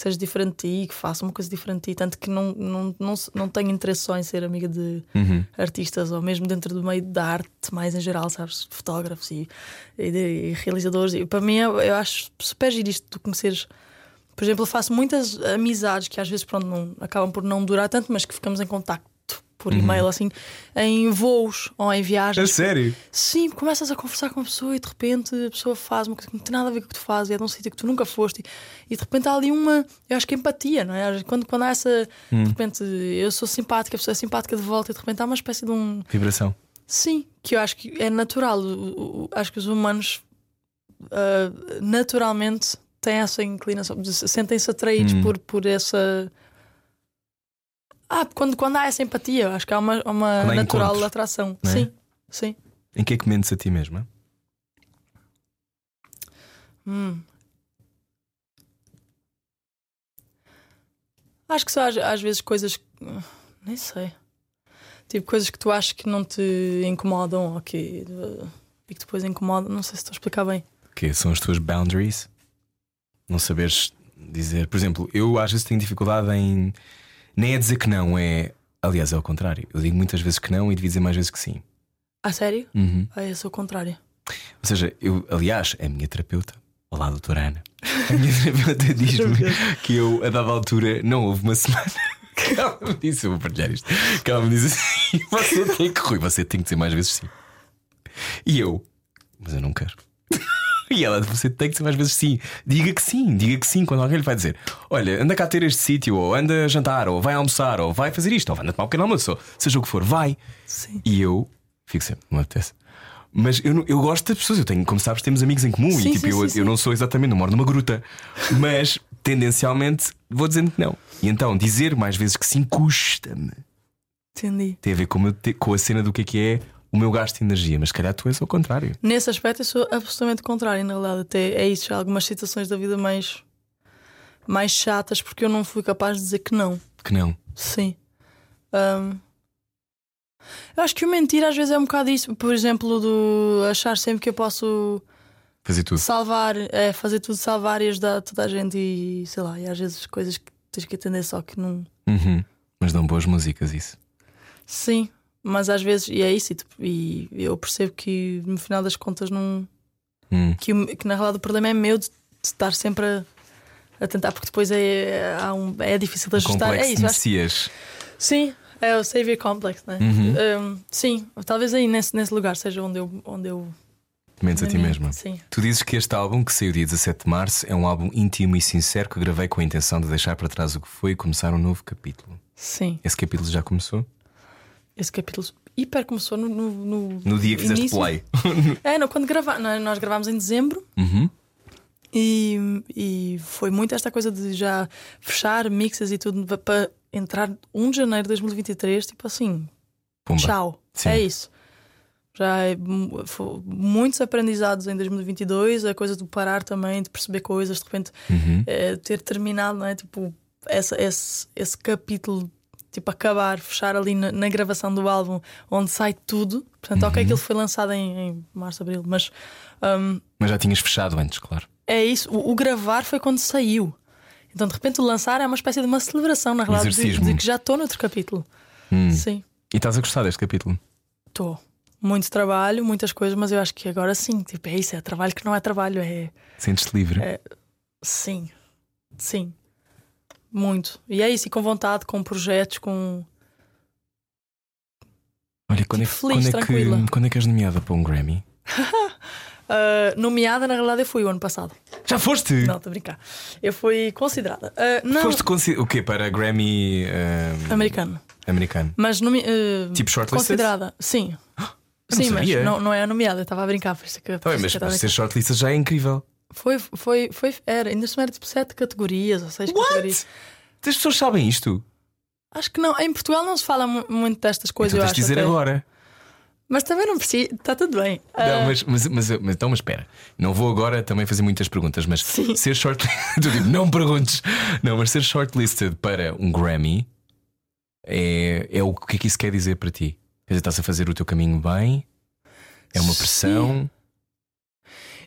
seja diferente de ti, que faça uma coisa diferente de ti. Tanto que não, não, não, não tenho interesse só em ser amiga de Uhum. artistas ou mesmo dentro do meio da arte, mais em geral, sabes? Fotógrafos e, e de- e realizadores. E para mim, eu, eu acho super giro isto de conheceres. Por exemplo, eu faço muitas amizades que às vezes pronto, não, acabam por não durar tanto, mas que ficamos em contacto por e-mail, assim, em voos ou em É viagens. sério? Sim, começas a conversar com a pessoa e de repente a pessoa faz uma coisa que não tem nada a ver com o que tu fazes, é de um sítio que tu nunca foste, e de repente há ali uma, eu acho que empatia, não é? Quando, quando há essa, Hum. de repente eu sou simpática, a pessoa é simpática de volta, e de repente há uma espécie de um. Vibração. Sim, que eu acho que é natural. Acho que os humanos ah, naturalmente têm essa inclinação, sentem-se atraídos Hum. por, por essa. Ah, quando, quando há essa empatia, acho que há uma, uma há natural atração. é? Sim, sim. Em que é que mentes a ti mesma? Hum. Acho que só às, às vezes coisas. que- Nem sei. Tipo, coisas que tu achas que não te incomodam ou que. e que depois incomodam. Não sei se estou a explicar bem. Que são as tuas boundaries? Não saberes dizer. Por exemplo, eu às vezes tenho dificuldade em. Nem é dizer que não, é. Aliás, é ao contrário. Eu digo muitas vezes que não e devia dizer mais vezes que sim. A sério? Uhum. Ah, eu sou o contrário. Ou seja, eu, aliás, a minha terapeuta, olá, doutora Ana, a minha terapeuta diz-me que eu, a dada altura, não houve uma semana que ela me disse, eu vou partilhar isto, que ela me diz assim: você tem que, Rui, você tem que dizer mais vezes sim. E eu, mas eu não quero. E ela, você tem que dizer mais vezes sim. Diga que sim, diga que sim quando alguém lhe vai dizer: Olha, anda cá ter este sítio, ou anda jantar, ou vai almoçar, ou vai fazer isto, ou vai andar tomar um pequeno almoço, ou seja o que for, vai. Sim. E eu fico sempre, não apetece. Mas eu, eu gosto das pessoas, eu tenho, como sabes, temos amigos em comum Sim, e tipo, sim, eu, sim, eu não sou exatamente, não moro numa gruta, mas tendencialmente vou dizendo que não. E então dizer mais vezes que sim custa-me. Entendi. Tem a ver com, com a cena do que é que é o meu gasto de energia, mas se calhar tu és ao contrário. Nesse aspecto, eu sou absolutamente contrário. Na verdade, até é isso. Há algumas situações da vida mais. mais chatas porque eu não fui capaz de dizer que não. Que não. Sim. Ahm, eu acho que o mentir às vezes é um bocado isso. Por exemplo, do achar sempre que eu posso Fazer tudo. salvar, é, fazer tudo salvar e ajudar toda a gente e sei lá, e às vezes coisas que tens que atender só que não. Uhum. Mas dão boas músicas, isso. Sim, mas às vezes, e é isso, e, tipo, e eu percebo que no final das contas não. Hum. Que, que na realidade o problema é meu de, de estar sempre a, a tentar, porque depois é, há um- é difícil de ajustar. É isso, eu acho Messias. Sim, é o Savior Complex, né? Uhum. Um, sim, talvez aí nesse, nesse lugar seja onde eu. Onde eu Mentes a ti mesma. Sim. Tu dizes que este álbum, que saiu dia 17 de março, é um álbum íntimo e sincero que gravei com a intenção de deixar para trás o que foi e começar um novo capítulo. Sim, Esse capítulo já começou? Esse capítulo hiper começou no. No, no, No dia que fizeste início. play. É, não, quando grava, nós, nós gravámos em dezembro Uhum. e, e foi muito esta coisa de já fechar mixes e tudo pa- para entrar 1 de janeiro de 2023, tipo assim, Pumba. tchau. Sim. É isso. Já é, muitos aprendizados em 2022, a coisa do parar também, de perceber coisas, de repente Uhum. eh, ter terminado, não é? Tipo, essa, esse, esse capítulo, tipo, acabar, fechar ali na, na gravação do álbum, onde sai tudo. Portanto, ok, Uhum. aquilo foi lançado em, em março, abril, mas hum, Mas já tinhas fechado antes, claro. é isso. O, o gravar foi quando saiu. Então, de repente, o lançar é uma espécie de uma celebração, na realidade, de, de que já estou noutro capítulo. Hum. Sim, E estás a gostar deste capítulo? estou. Muito trabalho, muitas coisas, mas eu acho que agora sim, tipo, é isso, é trabalho que não é trabalho, é. Sentes-te livre? É. Sim, sim. Muito. E é isso, e com vontade, com projetos, com. Olha, quando é, que- feliz, quando, é que, quando é que és nomeada para um Grammy? Ah, nomeada, na realidade, eu fui o ano passado. Já foste? Não, estou a brincar. Eu fui considerada. Ah, não, Foste consi- o quê? Para Grammy ah, americano. americano? Mas nomi... ah, Tipo shortlisted? considerada, sim. Eu não Sim, mas sabia. não, não é a nomeada, eu estava a brincar. Por isso que, Tá bem, por mas que ser shortlisted já é incrível. Foi, foi, foi, era, ainda se era tipo sete categorias ou seis categorias. As pessoas sabem isto? Acho que não, em Portugal não se fala mu- muito destas coisas, então eu acho. dizer até. agora. Mas também não preciso, está tudo bem. Não, Ah, mas, mas, mas, mas então, mas espera, não vou agora também fazer muitas perguntas, mas Sim. ser shortlisted, tipo, não perguntes, não, mas ser shortlisted para um Grammy é, é o que é que isso quer dizer para ti? Quer dizer, estás a fazer o teu caminho bem? É uma Sim. pressão?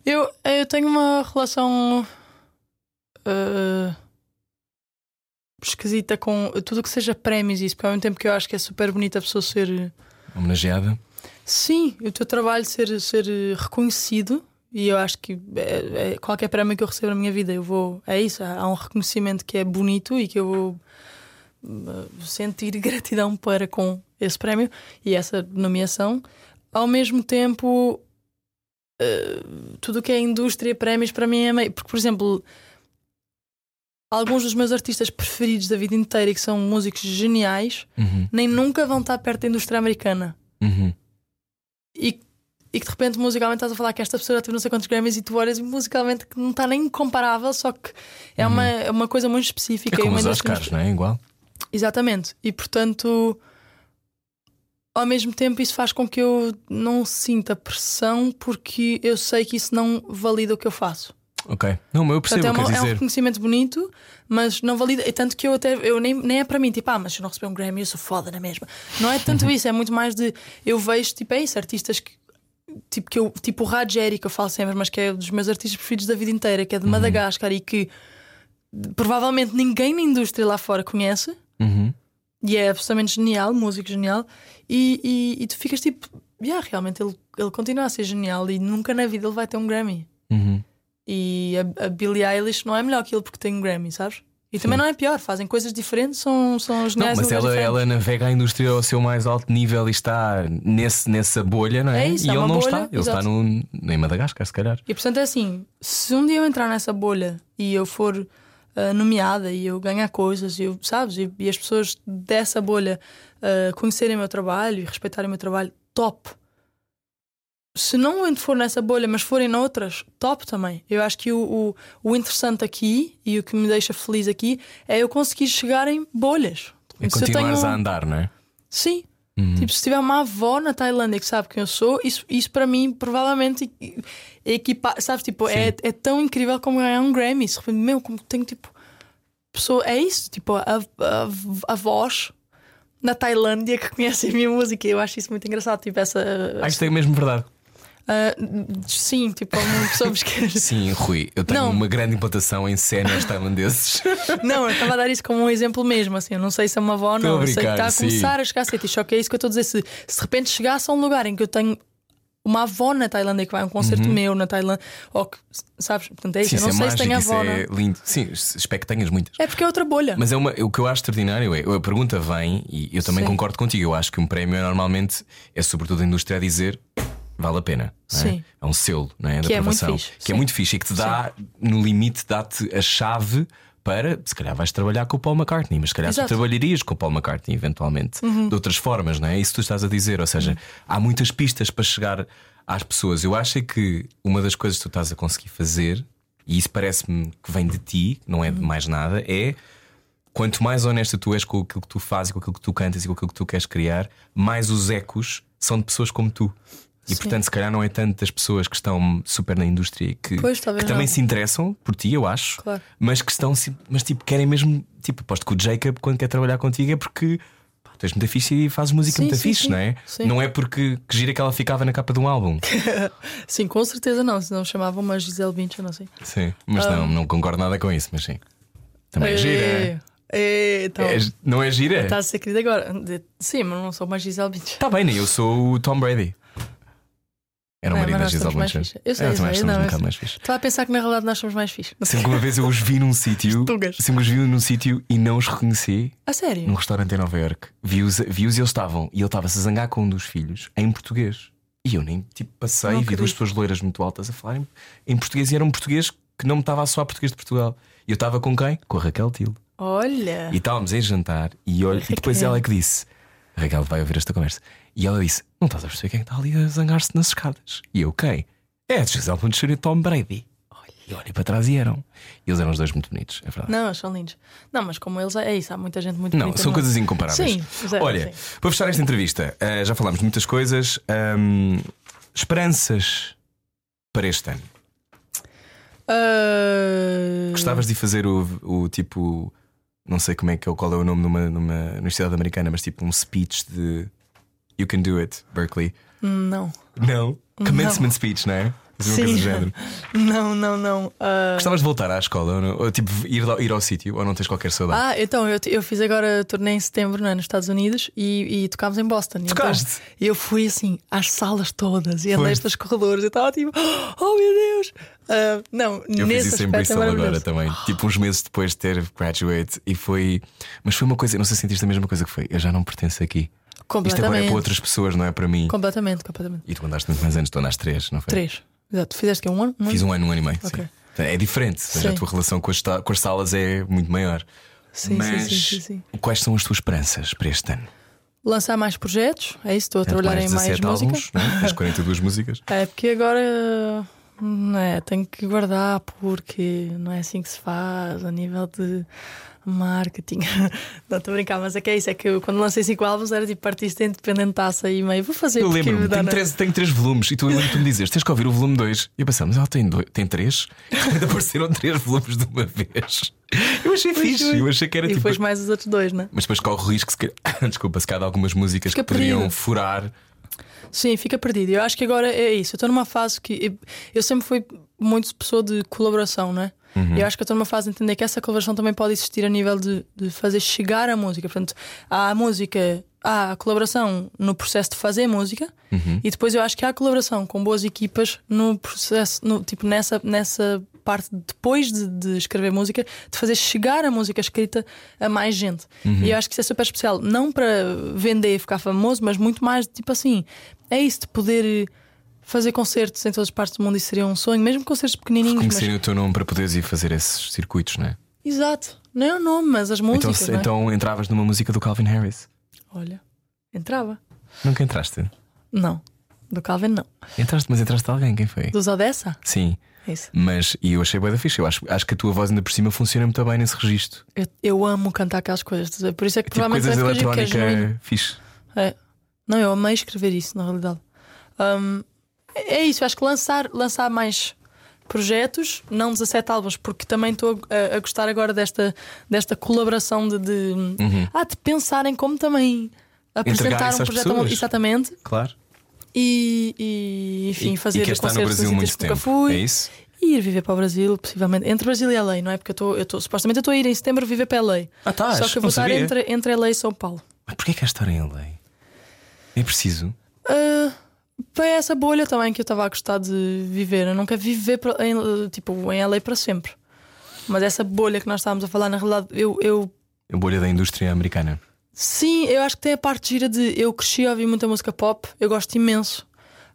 Eu, eu tenho uma relação ah, esquisita com tudo o que seja prémios e isso, porque ao mesmo tempo que eu acho que é super bonita a pessoa ser. Homenageada? Sim, o teu trabalho ser, ser reconhecido. E eu acho que é- é- qualquer prémio que eu recebo na minha vida, eu vou. É isso, há um reconhecimento que é bonito e que eu vou uh, sentir gratidão para com esse prémio e essa nomeação. Ao mesmo tempo, uh, tudo o que é indústria, prémios, para mim é meio. Porque, por exemplo, alguns dos meus artistas preferidos da vida inteira e que são músicos geniais, Uhum, nem nunca vão estar perto da indústria americana uhum. e, e que de repente musicalmente estás a falar que esta pessoa já teve não sei quantos Grammys e tu olhas musicalmente que não está nem comparável, só que é, uma, é uma coisa muito É específica. e como os Oscars, não é? Igual. Exatamente. E portanto, ao mesmo tempo, isso faz com que eu não sinta pressão porque eu sei que isso não valida o que eu faço. Ok. Não, mas eu percebo Portanto, é, que uma- é um dizer. reconhecimento bonito, mas não valida. E tanto que eu até eu nem, nem é para mim, tipo, ah, mas se eu não receber um Grammy, eu sou foda na mesma. Não é tanto Uhum. isso, é muito mais de eu vejo, tipo, é isso, artistas que. Tipo, que eu, tipo o Rajeri, que eu falo sempre, mas que é um dos meus artistas preferidos da vida inteira, que é de Uhum. Madagascar e que provavelmente ninguém na indústria lá fora conhece. Uhum. E é absolutamente genial, músico genial. E, e, e tu ficas tipo, yeah, realmente ele, ele continua a ser genial e nunca na vida ele vai ter um Grammy. Uhum. E a, a Billie Eilish não é melhor que ele porque tem um Grammy, sabes? E também não é pior, fazem coisas diferentes, são, são Não, geniais. em mas ela, diferentes. ela navega a indústria ao seu mais alto nível e está nesse, nessa bolha, não é? É isso, e é ele não bolha, está. Ele está exato. no, em Madagascar, se calhar. E portanto é assim: se um dia eu entrar nessa bolha e eu for ah, nomeada e eu ganhar coisas, e eu, sabes? E, e as pessoas dessa bolha ah, conhecerem o meu trabalho e respeitarem o meu trabalho, top. Se não for nessa bolha, mas forem noutras, top também. Eu acho que o, o, o interessante aqui e o que me deixa feliz aqui é eu conseguir chegar em bolhas. Eu continuares tenho- a andar, não é? Sim. Uhum. Tipo, se tiver uma avó na Tailândia que sabe quem eu sou, isso, isso para mim provavelmente equipa, sabes, tipo, é, Sim. é tão incrível como ganhar um Grammy. Meu, como tenho tipo pessoa, é isso, tipo, a, a, a voz na Tailândia que conhece a minha música. Eu acho isso muito engraçado, tipo, essa. Ah, isto é mesmo verdade. Ah, sim, tipo, uma pessoa que Sim, Rui, eu tenho Não. uma grande implantação em cenas tailandeses. Não, eu estava a dar isso como um exemplo mesmo, assim. Eu não sei se é uma avó ou não. Eu sei que está a sim. começar a chegar a ser. Só que é isso que eu estou a dizer. Se, se de repente chegasse a um lugar em que eu tenho uma avó na Tailândia que vai a um concerto meu na Tailândia, ou que, sabes? Portanto, é isso. Sim, eu não sei é se mágico, tenho isso avó. é não. lindo. Sim, espero que tenhas muitas. É porque é outra bolha. Mas é uma, o que eu acho extraordinário é, a pergunta vem, e eu também Sim. concordo contigo. Eu acho que um prémio é normalmente é sobretudo a indústria a dizer vale a pena. é? Sim. É um selo, não é? Da Que é muito aprovação. fixe, Que é sim. muito fixe e que te dá, no limite, dá-te a chave para se calhar vais trabalhar com o Paul McCartney, mas se calhar tu Exato. Uhum. trabalharias com o Paul McCartney eventualmente de outras formas, não é? É isso que tu estás a dizer. Ou seja, há muitas pistas para chegar às pessoas. Eu acho é que uma das coisas que tu estás a conseguir fazer, e isso parece-me que vem de ti, não é de mais nada, é quanto mais honesta tu és com aquilo que tu fazes, com aquilo que tu cantas e com aquilo que tu queres criar, mais os ecos são de pessoas como tu. E Sim. portanto, se calhar não é tanto das pessoas que estão super na indústria e que, Pois, que também não. se interessam por ti, eu acho, Claro. mas que estão, mas tipo, querem mesmo, tipo, aposto que o Jacob, quando quer trabalhar contigo, é porque tu és muito fixe e fazes música Sim, muito sim, fixe, sim. não é? Sim. Não é porque que gira que ela ficava na capa de um álbum. Sim, com certeza não. Senão chamavam uma Gisele Bündchen, não sei. sim, mas Ah. não, não concordo nada com isso, mas sim. Também é gira. É, então, É, não é gira? Está a ser querida agora. Sim, mas não sou mais Gisele Bündchen. Tá bem, né? Eu sou o Tom Brady. Era o marido mas da nós Gisele somos mais fixe. Eu sei, É, eu também sei, não, um bocado mais fixe. Estava a pensar que na realidade nós somos mais fixe. Sempre que uma vez eu os vi num sítio, sempre os vi num sítio e não os reconheci A sério? num restaurante em Nova York. Vi-os vi-os e eles estavam, e ele estava-se a zangar com um dos filhos em português. E eu nem tipo passei, Não vi duas pessoas loiras muito altas a falarem em português e era um português que não me estava a soar português de Portugal. E eu estava com quem? Com a Raquel Tilo. Olha. E estávamos em jantar e, olha, e depois ela é que disse: Raquel vai ouvir esta conversa. E ela disse: Não estás a perceber quem é está ali a zangar-se nas escadas? E eu, quem? É a Gisele Bündchen e Tom Brady. E olhei para trás e eram. E eles eram os dois muito bonitos, é verdade. Não, eles são lindos. Não, mas como eles é isso, há muita gente muito Não, são coisas incomparáveis. Sim, zero, Olha, sim. para fechar esta entrevista, eh, já falámos de muitas coisas. Ahm, esperanças para este ano. Ah, Gostavas de fazer o, o tipo. Não sei como é que é, qual é o nome numa, numa universidade americana, mas tipo um speech de You Can Do It, Berkeley. Não. Não. Commencement speech, não é? Sim. Não, não, não. Ah, Gostavas de voltar à escola? Ou, não? Ou, tipo ir, ao- ir ao sítio? Ou não tens qualquer saudade? Ah, então, eu, eu fiz agora turnê em setembro né, nos Estados Unidos e, e tocámos em Boston. E Tocaste? Então, eu fui assim às salas todas e andei estes corredores e estava tipo, oh meu Deus! Ah, não, Eu fiz isso em é Bristol agora também. Tipo uns meses depois de ter graduate. E foi. Mas foi uma coisa, não sei se sentiste a mesma coisa que foi. Eu já não pertenço aqui. Isto agora é para outras pessoas, não é para mim. Completamente, completamente. E tu andaste muito mais anos, tu andaste três, não foi? Três. Exato. Fizeste que um ano? Fiz um ano, um ano e meio. Ok. Sim. É diferente, seja, a Sim. tua relação com as, com as salas é muito maior. Sim, Mas sim, sim, sim, sim. quais são as tuas esperanças para este ano? Lançar mais projetos, é isso, estou a trabalhar em mais 17 música. álbuns, não é? Tens 42 músicas. É porque agora não é, tenho que guardar porque não é assim que se faz a nível de Marketing. Não estou a brincar, mas é que é isso. É que eu, quando lancei cinco álbuns era tipo artista independente, taça e meio. Vou fazer Eu lembro-me, me tenho, três, tenho três volumes e tu lembro-te de me dizes: tens que ouvir o volume 2. E eu pensei, mas ela tem, dois, tem três? Ainda apareceram três volumes de uma vez. Eu achei Pois fixe, foi. eu achei que era E tipo. depois mais os outros dois, né? Mas depois corre o risco, se calhar- desculpa, se calhar algumas músicas Fica que poderiam perdido. furar. Sim, fica perdido. Eu acho que agora é isso. Eu estou numa fase que. Eu sempre fui muito pessoa de colaboração, não é? Uhum. Eu acho que eu estou numa fase de entender que essa colaboração também pode existir a nível de, de fazer chegar a música. Portanto, há a música, há a colaboração no processo de fazer música Uhum. e depois eu acho que há a colaboração com boas equipas no processo, no, tipo nessa, nessa parte depois de, de escrever música, de fazer chegar a música escrita a mais gente. Uhum. E eu acho que isso é super especial, não para vender e ficar famoso, mas muito mais tipo assim, é isso de poder fazer concertos em todas as partes do mundo. Isso seria um sonho, mesmo concertos pequenininhos. Mas... Conhecerem o teu nome para poderes ir fazer esses circuitos, não é? Exato, não é o nome, mas as Então, músicas. não é? então entravas numa música do Calvin Harris. Olha, entrava. Nunca entraste? Não, do Calvin não. Entraste, mas entraste de alguém, quem foi? Dos Odessa? Sim, É isso. mas e eu achei bem da fixe. Eu acho, acho que a tua voz ainda por cima funciona muito bem nesse registro. Eu, eu amo cantar aquelas coisas, por isso é que Tipo provavelmente coisas é é eletrónica fixe. É. Não, eu amei escrever isso, na realidade. Hum, é é isso, acho que lançar, lançar mais projetos, não 17 álbuns, porque também estou a, a gostar agora desta, desta colaboração de, de, ah, de pensarem como também apresentar um projeto pessoas. exatamente Claro. e, e, enfim e, fazer e estar no concertos Brasil em muito que tempo. nunca fui É isso? e ir viver para o Brasil, possivelmente entre Brasil e LA, não é? Porque eu estou, eu estou supostamente eu estou a ir em setembro viver para LA. Ah, estás? Só que eu vou estar entre, entre LA e São Paulo. Mas porquê queres estar em LA? É preciso. Uh, foi essa bolha também que eu estava a gostar de viver. Eu não quero viver em, tipo, em LA para sempre. Mas essa bolha que nós estávamos a falar, na realidade, eu, eu A bolha da indústria americana. sim, eu acho que tem a parte gira de eu cresci a ouvir muita música pop, eu gosto imenso,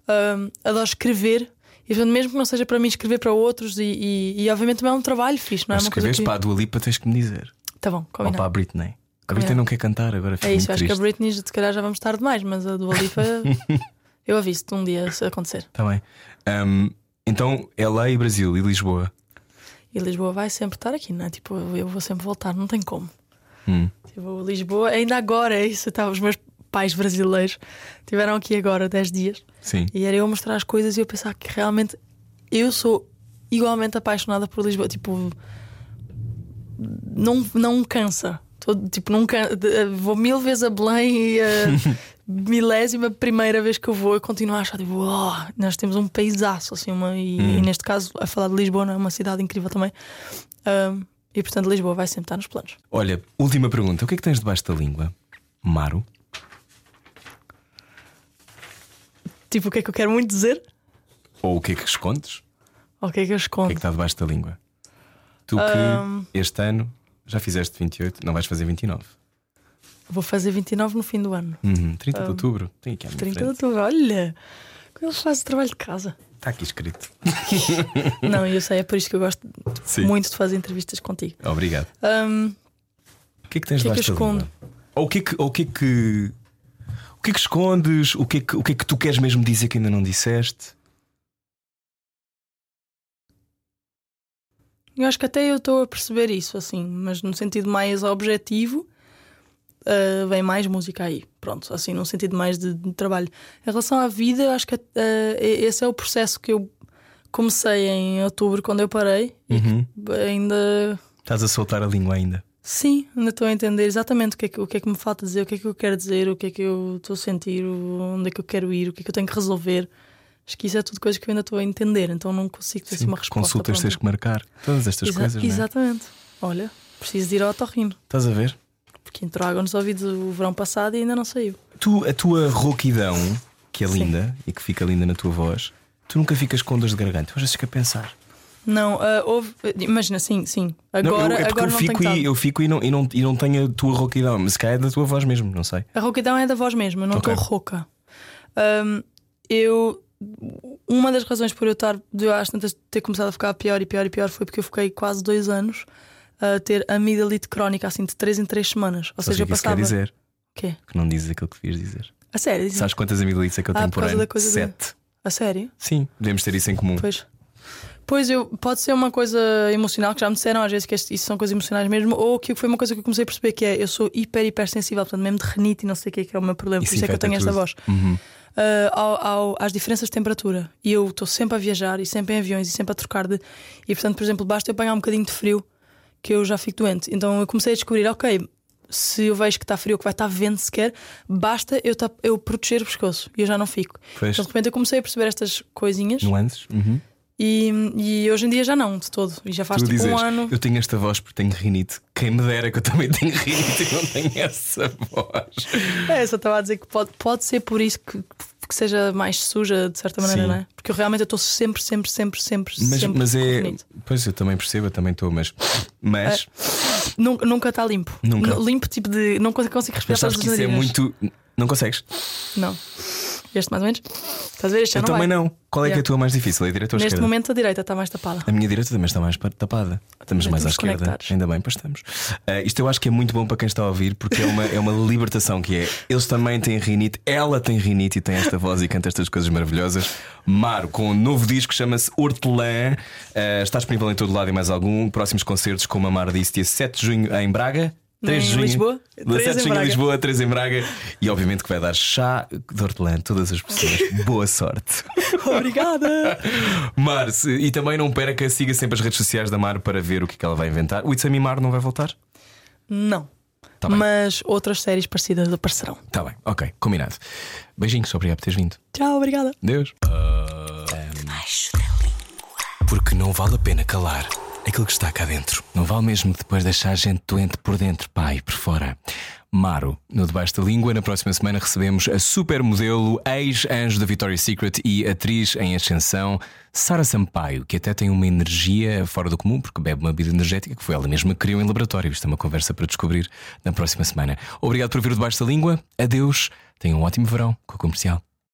Um, adoro escrever. E portanto, mesmo que não seja para mim escrever para outros, e, e, e obviamente também é um trabalho fixe, não é? Mas escreves que... para a Dua Lipa, tens que me dizer. Tá bom, Ou combinado. para a Britney. A. Britney não quer cantar agora. É isso, acho que a triste. Britney, se calhar já vamos tarde demais, mas a Dua Lipa, eu aviso-te um dia se acontecer. Tá bem. Ahm, então, LA e Brasil e Lisboa. E Lisboa vai sempre estar aqui, não é? Tipo, eu vou sempre voltar, não tem como. Hum. Tipo, Lisboa, ainda agora, é isso. Tá, os meus pais brasileiros tiveram aqui agora 10 dias Sim. e era eu mostrar as coisas e eu pensar que realmente eu sou igualmente apaixonada por Lisboa. Tipo, não, não cansa. Tipo, de- Vou mil vezes a Belém e a milésima primeira vez que eu vou, eu continuo a achar, tipo, oh, nós temos um paisaço, assim, uma, e, e neste caso, a falar de Lisboa, não é uma cidade incrível também. Um, e portanto, Lisboa vai sempre estar nos planos. Olha, última pergunta. O que é que tens debaixo da língua? Maro? Tipo, o que é que eu quero muito dizer? Ou o que é que escondes? Ou o que é que eu O escondo? que é que está debaixo da língua? Tu que Ahm. este ano já fizeste 28, não vais fazer 29. Vou fazer 29 no fim do ano. Uhum, 30 de outubro. Tem aqui à minha 30 de frente. outubro, olha! Eu faço trabalho de casa. Está aqui escrito. Não, eu sei, é por isso que eu gosto Sim. muito de fazer entrevistas contigo. Obrigado. Ahm, O que é que tens O que é que debaixo da língua? Ou o que é que. Ou o que é que o que é que escondes? O que é que, o que é que tu queres mesmo dizer que ainda não disseste? eu acho que até eu estou a perceber isso, assim, mas no sentido mais objetivo, ah, vem mais música aí. Pronto, assim, num sentido mais de, de trabalho. Em relação à vida, eu acho que ah, esse é o processo que eu comecei em outubro, quando eu parei. Uhum. Ainda Estás a soltar a língua ainda. Sim, ainda estou a entender exatamente o que, é que, o que é que me falta dizer, o que é que eu quero dizer, o que é que eu estou a sentir, onde é que eu quero ir, o que é que eu tenho que resolver. Acho que isso é tudo coisas que eu ainda estou a entender, então não consigo ter assim, uma resposta. Consultas pronta. tens que marcar. Todas estas Exa- coisas, é? Exatamente. Olha, preciso de ir ao otorrino, Estás a ver? Porque entrou água nos ouvidos o verão passado e ainda não saiu. Tu, a tua rouquidão, que é Sim. linda e que fica linda na tua voz, tu nunca ficas com dores de garganta. Vezes fica a pensar. Não, ah, houve. Imagina, sim, sim. Não, Agora, eu, é agora eu não fico, tenho e, eu fico e não, e, não, e não tenho a tua rouquidão, mas se calhar é da tua voz mesmo, não sei. A rouquidão é da voz mesmo, eu não estou rouca. Ahm, eu. Uma das razões por eu estar, de eu às tantas ter começado a ficar pior e pior e pior foi porque eu fiquei quase dois anos a ter amidalite crónica, assim, de 3 em 3 semanas. Ou Sabes seja, eu isso quer passava. dizer? O quê? Que não dizes aquilo que devias dizer. A sério? Sabes quantas amigdalites é que eu Ah, tenho por por ano? de- Sete. A sério? Sim, devemos ter isso em comum. Pois. Pois eu, pode ser uma coisa emocional que já me disseram às vezes que este- isso são coisas emocionais mesmo, ou que foi uma coisa que eu comecei a perceber que é eu sou hiper, hiper sensível, portanto, mesmo de renite e não sei o que é que é o meu problema, Isso por isso é que eu tenho esta tudo. voz. Uhum. Ah, ao- ao- às diferenças de temperatura. E eu estou sempre a viajar e sempre em aviões e sempre a trocar de. E portanto, por exemplo, basta eu apanhar um bocadinho de frio que eu já fico doente. Então eu comecei a descobrir, ok. Se eu vejo que está frio, que vai estar vento sequer, basta eu, ta- eu proteger o pescoço e eu já não fico. Então de repente eu comecei a perceber estas coisinhas Nuances? Uhum. e, e hoje em dia já não, de todo. E já faz tipo dizes, um ano. eu tenho esta voz porque tenho rinite. Quem me dera que eu também tenho rinite e não tenho essa voz. É, só estava a dizer que pode, pode ser por isso que, que seja mais suja, de certa maneira, Sim. não é? Porque eu realmente estou sempre, sempre, sempre, sempre, Mas, sempre mas é. rinite. Pois eu também percebo, eu também estou, mas. Mas, Nunca, nunca está limpo. Nunca. Limpo, tipo de. Não consigo respirar mas sabes que isso é narinas. muito. Não consegues? Não. Este mais ou menos? Estás a ver? Este eu não também vai. não. Qual é que é a tua mais difícil? A direita ou a Neste esquerda? momento a direita está mais tapada. A minha direita também está mais pa- tapada. Estamos mais à esquerda. conectados. Ainda bem, pois estamos. Ah, isto eu acho que é muito bom para quem está a ouvir, porque é uma, é uma libertação que é. Eles também têm rinite, ela tem rinite e tem esta voz e canta estas coisas maravilhosas. Maro, com um novo disco, chama-se Hortelã. Ah, está disponível em todo lado e mais algum. Próximos concertos, como a Mar disse, dia 7 de junho em Braga. 3 de Em junho. Lisboa, 7 três de em junho em. Lisboa, 3 em Braga. E obviamente que vai dar chá de hortelã a todas as pessoas. Boa sorte. Obrigada! Mar, e também não perca, siga sempre as redes sociais da Mar para ver o que, é que ela vai inventar. O It's a Me Mar não vai voltar? Não. Tá. Mas outras séries parecidas aparecerão. Tá bem, ok, combinado. Beijinhos, obrigado por teres vindo. Tchau, obrigada. Deus. Da língua. Porque não vale a pena calar aquilo que está cá dentro. Não vale mesmo depois deixar gente doente por dentro, pá, e por fora. Maro, no Debaixo da Língua, na próxima semana recebemos a supermodelo, ex-anjo da Victoria's Secret e atriz em ascensão, Sara Sampaio, que até tem uma energia fora do comum, porque bebe uma bebida energética que foi ela mesma que criou em laboratório. Isto é uma conversa para descobrir na próxima semana. Obrigado por vir o Debaixo da Língua. Adeus. Tenham um ótimo verão com a comercial.